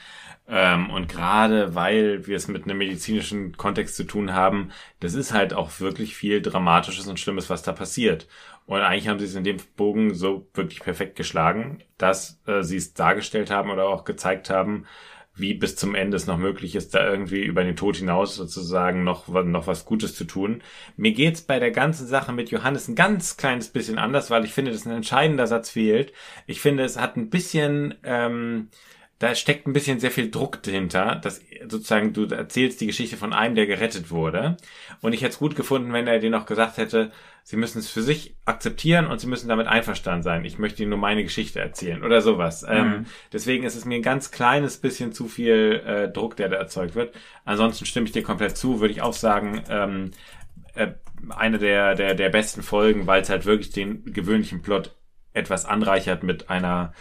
Ähm, und gerade weil wir es mit einem medizinischen Kontext zu tun haben, das ist halt auch wirklich viel Dramatisches und Schlimmes, was da passiert. Und eigentlich haben sie es in dem Bogen so wirklich perfekt geschlagen, dass äh, sie es dargestellt haben oder auch gezeigt haben, wie bis zum Ende es noch möglich ist, da irgendwie über den Tod hinaus sozusagen noch, noch was Gutes zu tun. Mir geht's bei der ganzen Sache mit Johannes ein ganz kleines bisschen anders, weil ich finde, dass ein entscheidender Satz fehlt. Ich finde, es hat ein bisschen, ähm, da steckt ein bisschen sehr viel Druck dahinter, dass sozusagen du erzählst die Geschichte von einem, der gerettet wurde. Und ich hätte es gut gefunden, wenn er dir noch gesagt hätte, sie müssen es für sich akzeptieren und sie müssen damit einverstanden sein. Ich möchte ihnen nur meine Geschichte erzählen oder sowas. Ähm, mhm. Ähm, deswegen ist es mir ein ganz kleines bisschen zu viel äh, Druck, der da erzeugt wird. Ansonsten stimme ich dir komplett zu, würde ich auch sagen, ähm, äh, eine der, der, der besten Folgen, weil es halt wirklich den gewöhnlichen Plot etwas anreichert mit einer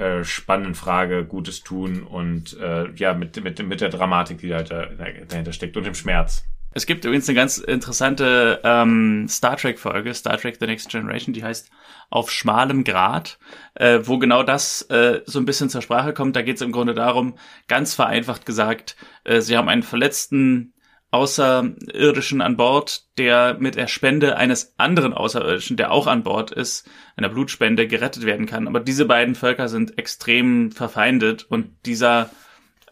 äh, spannenden Frage, Gutes tun und äh, ja, mit, mit, mit der Dramatik, die dahinter, dahinter steckt und dem Schmerz.
Es gibt übrigens eine ganz interessante ähm, Star Trek-Folge, Star Trek The Next Generation, die heißt Auf schmalem Grad, äh, wo genau das äh, so ein bisschen zur Sprache kommt. Da geht es im Grunde darum, ganz vereinfacht gesagt, äh, sie haben einen verletzten Außerirdischen an Bord, der mit der Spende eines anderen Außerirdischen, der auch an Bord ist, einer Blutspende gerettet werden kann. Aber diese beiden Völker sind extrem verfeindet und dieser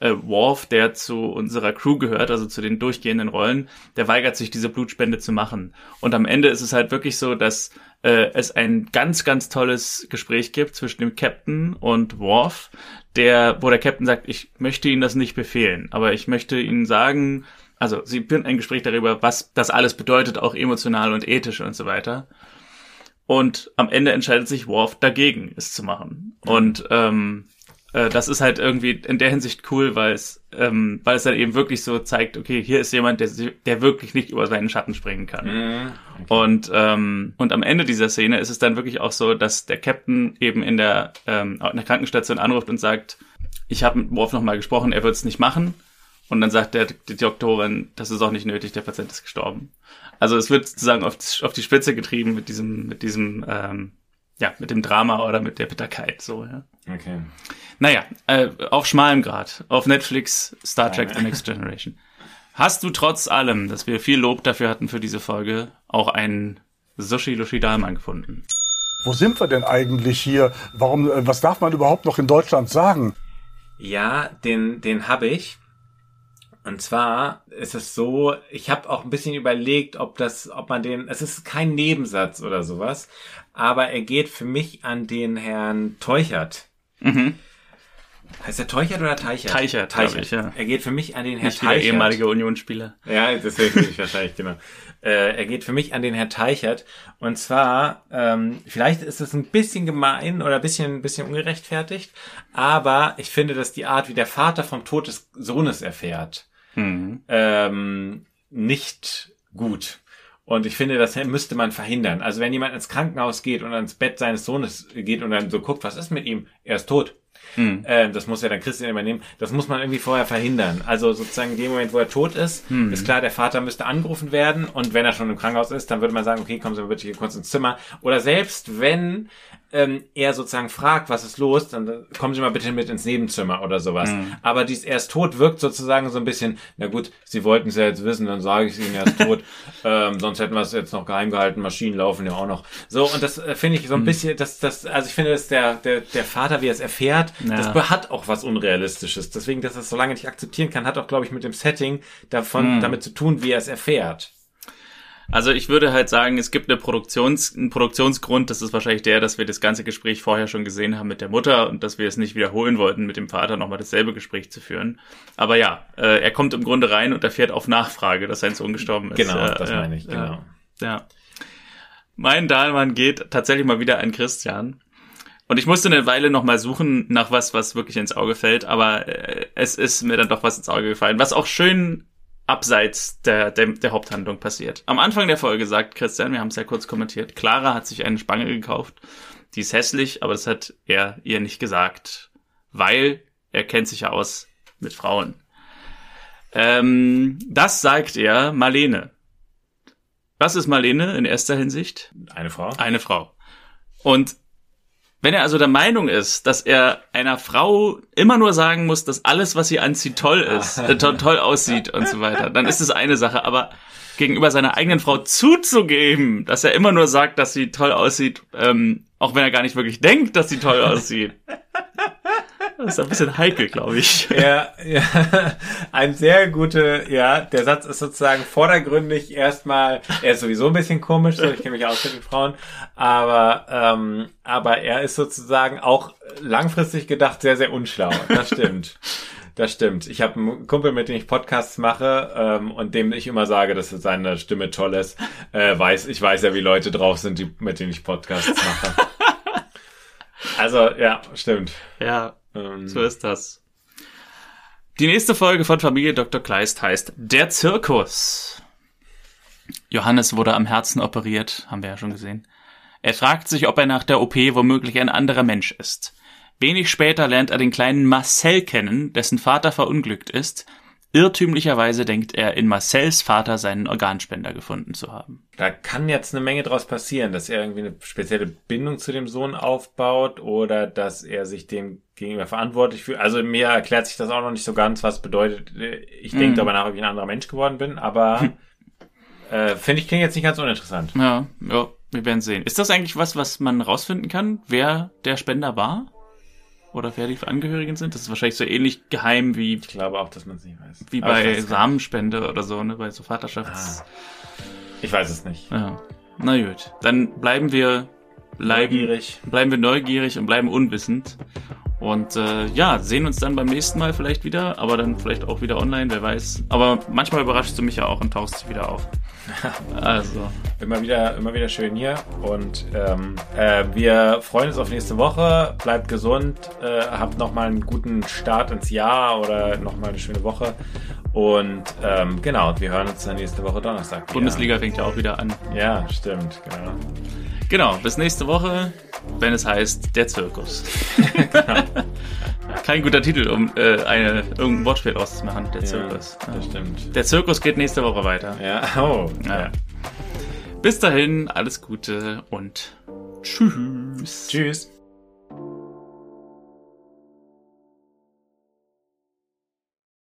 äh, Worf, der zu unserer Crew gehört, also zu den durchgehenden Rollen, der weigert sich, diese Blutspende zu machen. Und am Ende ist es halt wirklich so, dass äh, es ein ganz, ganz tolles Gespräch gibt zwischen dem Captain und Worf, der, wo der Captain sagt, ich möchte Ihnen das nicht befehlen, aber ich möchte Ihnen sagen, also sie führen ein Gespräch darüber, was das alles bedeutet, auch emotional und ethisch und so weiter. Und am Ende entscheidet sich Worf dagegen, es zu machen. Und ähm, äh, das ist halt irgendwie in der Hinsicht cool, weil es, ähm, weil es dann eben wirklich so zeigt, okay, hier ist jemand, der, der wirklich nicht über seinen Schatten springen kann. Mhm, okay. Und, ähm, und am Ende dieser Szene ist es dann wirklich auch so, dass der Captain eben in der, ähm, in der Krankenstation anruft und sagt, ich habe mit Worf nochmal gesprochen, er wird es nicht machen. Und dann sagt der, die Doktorin, das ist auch nicht nötig, der Patient ist gestorben. Also es wird sozusagen auf, auf die Spitze getrieben mit diesem, mit diesem, ähm, ja, mit dem Drama oder mit der Bitterkeit, so, ja.
Okay.
Naja, äh, auf schmalem Grad. Auf Netflix Star Trek The Next Generation. Hast du trotz allem, dass wir viel Lob dafür hatten für diese Folge, auch einen Sushi Lushi Dahlmann gefunden?
Wo sind wir denn eigentlich hier? Warum, äh, was darf man überhaupt noch in Deutschland sagen?
Ja, den, den habe ich. Und zwar ist es so, ich habe auch ein bisschen überlegt, ob das, ob man den, es ist kein Nebensatz oder sowas, aber er geht für mich an den Herrn Teuchert.
Mhm.
Heißt der Teuchert oder Teichert?
Teichert, glaub ich, ja.
Er geht für mich an den Herrn
Nicht wie der
Teichert.
ehemalige Unionsspieler.
Ja, deswegen ich wahrscheinlich, genau. Äh, er geht für mich an den Herrn Teichert. Und zwar, ähm, vielleicht ist es ein bisschen gemein oder ein bisschen, ein bisschen ungerechtfertigt, aber ich finde, dass die Art, wie der Vater vom Tod des Sohnes erfährt,
Mhm.
ähm, nicht gut. Und ich finde, das müsste man verhindern. Also wenn jemand ins Krankenhaus geht und ans Bett seines Sohnes geht und dann so guckt, was ist mit ihm? Er ist tot.
Hm.
Äh, das muss ja dann Christian übernehmen. Das muss man irgendwie vorher verhindern. Also sozusagen in dem Moment, wo er tot ist,
Hm.
ist klar, der Vater müsste angerufen werden. Und wenn er schon im Krankenhaus ist, dann würde man sagen, okay, kommen Sie mal bitte hier kurz ins Zimmer. Oder selbst wenn ähm, er sozusagen fragt, was ist los, dann äh, kommen Sie mal bitte mit ins Nebenzimmer oder sowas.
Hm.
Aber dies er ist tot wirkt sozusagen so ein bisschen, na gut, Sie wollten es ja jetzt wissen, dann sage ich es Ihnen, er ist tot. ähm, sonst hätten wir es jetzt noch geheim gehalten, Maschinen laufen ja auch noch. So, und das äh, finde ich so ein bisschen, das, das, also ich finde, dass der, der, der Vater, wie er es erfährt,
Ja.
das hat auch was Unrealistisches. Deswegen, dass er es so lange nicht akzeptieren kann, hat auch, glaube ich, mit dem Setting davon,
Hm.
damit zu tun, wie er es erfährt.
Also ich würde halt sagen, es gibt eine Produktions, einen Produktionsgrund, das ist wahrscheinlich der, dass wir das ganze Gespräch vorher schon gesehen haben mit der Mutter und dass wir es nicht wiederholen wollten, mit dem Vater nochmal dasselbe Gespräch zu führen. Aber ja, äh, er kommt im Grunde rein und erfährt auf Nachfrage, dass sein Sohn gestorben ist.
Genau,
Äh,
das
ja,
meine ich, genau.
Ja, ja. Mein Dahlmann geht tatsächlich mal wieder an Christian. Und ich musste eine Weile noch mal suchen nach was, was wirklich ins Auge fällt, aber äh, es ist mir dann doch was ins Auge gefallen, was auch schön abseits der, der, der Haupthandlung passiert. Am Anfang der Folge sagt Christian, wir haben es ja kurz kommentiert, Clara hat sich eine Spange gekauft. Die ist hässlich, aber das hat er ihr nicht gesagt, weil er kennt sich ja aus mit Frauen. Ähm, das sagt er Marlene. Was ist Marlene in erster Hinsicht?
Eine Frau?
Eine Frau. Und wenn er also der Meinung ist, dass er einer Frau immer nur sagen muss, dass alles, was sie anzieht, toll ist, äh, to toll aussieht und so weiter, dann ist es eine Sache. Aber gegenüber seiner eigenen Frau zuzugeben, dass er immer nur sagt, dass sie toll aussieht, ähm, auch wenn er gar nicht wirklich denkt, dass sie toll aussieht, das ist ein bisschen heikel, glaube ich.
Ja, ja, ein sehr gute, ja, der Satz ist sozusagen vordergründig erstmal, er ist sowieso ein bisschen komisch, so, ich kenne mich aus mit den Frauen, aber, ähm, aber er ist sozusagen auch langfristig gedacht sehr, sehr unschlau. Das stimmt. Das stimmt. Ich habe einen Kumpel, mit dem ich Podcasts mache ähm, und dem ich immer sage, dass seine Stimme toll ist. Äh, weiß, ich weiß ja, wie Leute drauf sind, die, mit denen ich Podcasts mache. Also, ja, stimmt.
Ja,
Ähm,
so ist das. Die nächste Folge von Familie Dr. Kleist heißt Der Zirkus. Johannes wurde am Herzen operiert, haben wir ja schon gesehen. Er fragt sich, ob er nach der OP womöglich ein anderer Mensch ist. Wenig später lernt er den kleinen Marcel kennen, dessen Vater verunglückt ist. Irrtümlicherweise denkt er, in Marcels Vater seinen Organspender gefunden zu haben.
Da kann jetzt eine Menge draus passieren, dass er irgendwie eine spezielle Bindung zu dem Sohn aufbaut oder dass er sich dem gegenüber verantwortlich fühlt. Also mir erklärt sich das auch noch nicht so ganz, was bedeutet, äh, ich denke
Mhm.
darüber nach, ob ich ein anderer Mensch geworden bin, aber äh, finde ich klingt jetzt nicht ganz uninteressant.
Ja, ja, wir werden sehen. Ist das eigentlich was, was man rausfinden kann, wer der Spender war? Oder wer die Angehörigen sind? Das ist wahrscheinlich so ähnlich geheim wie,
Ich glaube auch, dass man es nicht weiß.
wie
Aber
bei Samenspende oder so, ne? Bei so Vaterschafts.
nicht. Ich weiß es nicht.
Ja. Na gut. Dann bleiben wir bleiben,
Neugierig.
bleiben wir neugierig und bleiben unwissend. Und äh, ja, sehen uns dann beim nächsten Mal vielleicht wieder, aber dann vielleicht auch wieder online, wer weiß. Aber manchmal überraschst du mich ja auch und tauchst wieder auf. Also,
Immer wieder, immer wieder schön hier und ähm, äh, wir freuen uns auf nächste Woche. Bleibt gesund, äh, habt nochmal einen guten Start ins Jahr oder nochmal eine schöne Woche. Und ähm, genau, wir hören uns dann nächste Woche Donnerstag. wieder.
Bundesliga fängt ja auch wieder an.
Ja, stimmt, genau.
Genau, bis nächste Woche, wenn es heißt Der Zirkus. Kein guter Titel, um äh, eine, irgendein Wortspiel auszumachen. Der Zirkus.
Ja, das stimmt.
Der Zirkus geht nächste Woche weiter.
Ja, oh,
Ja.
ja.
Bis dahin, alles Gute und tschüss.
Tschüss.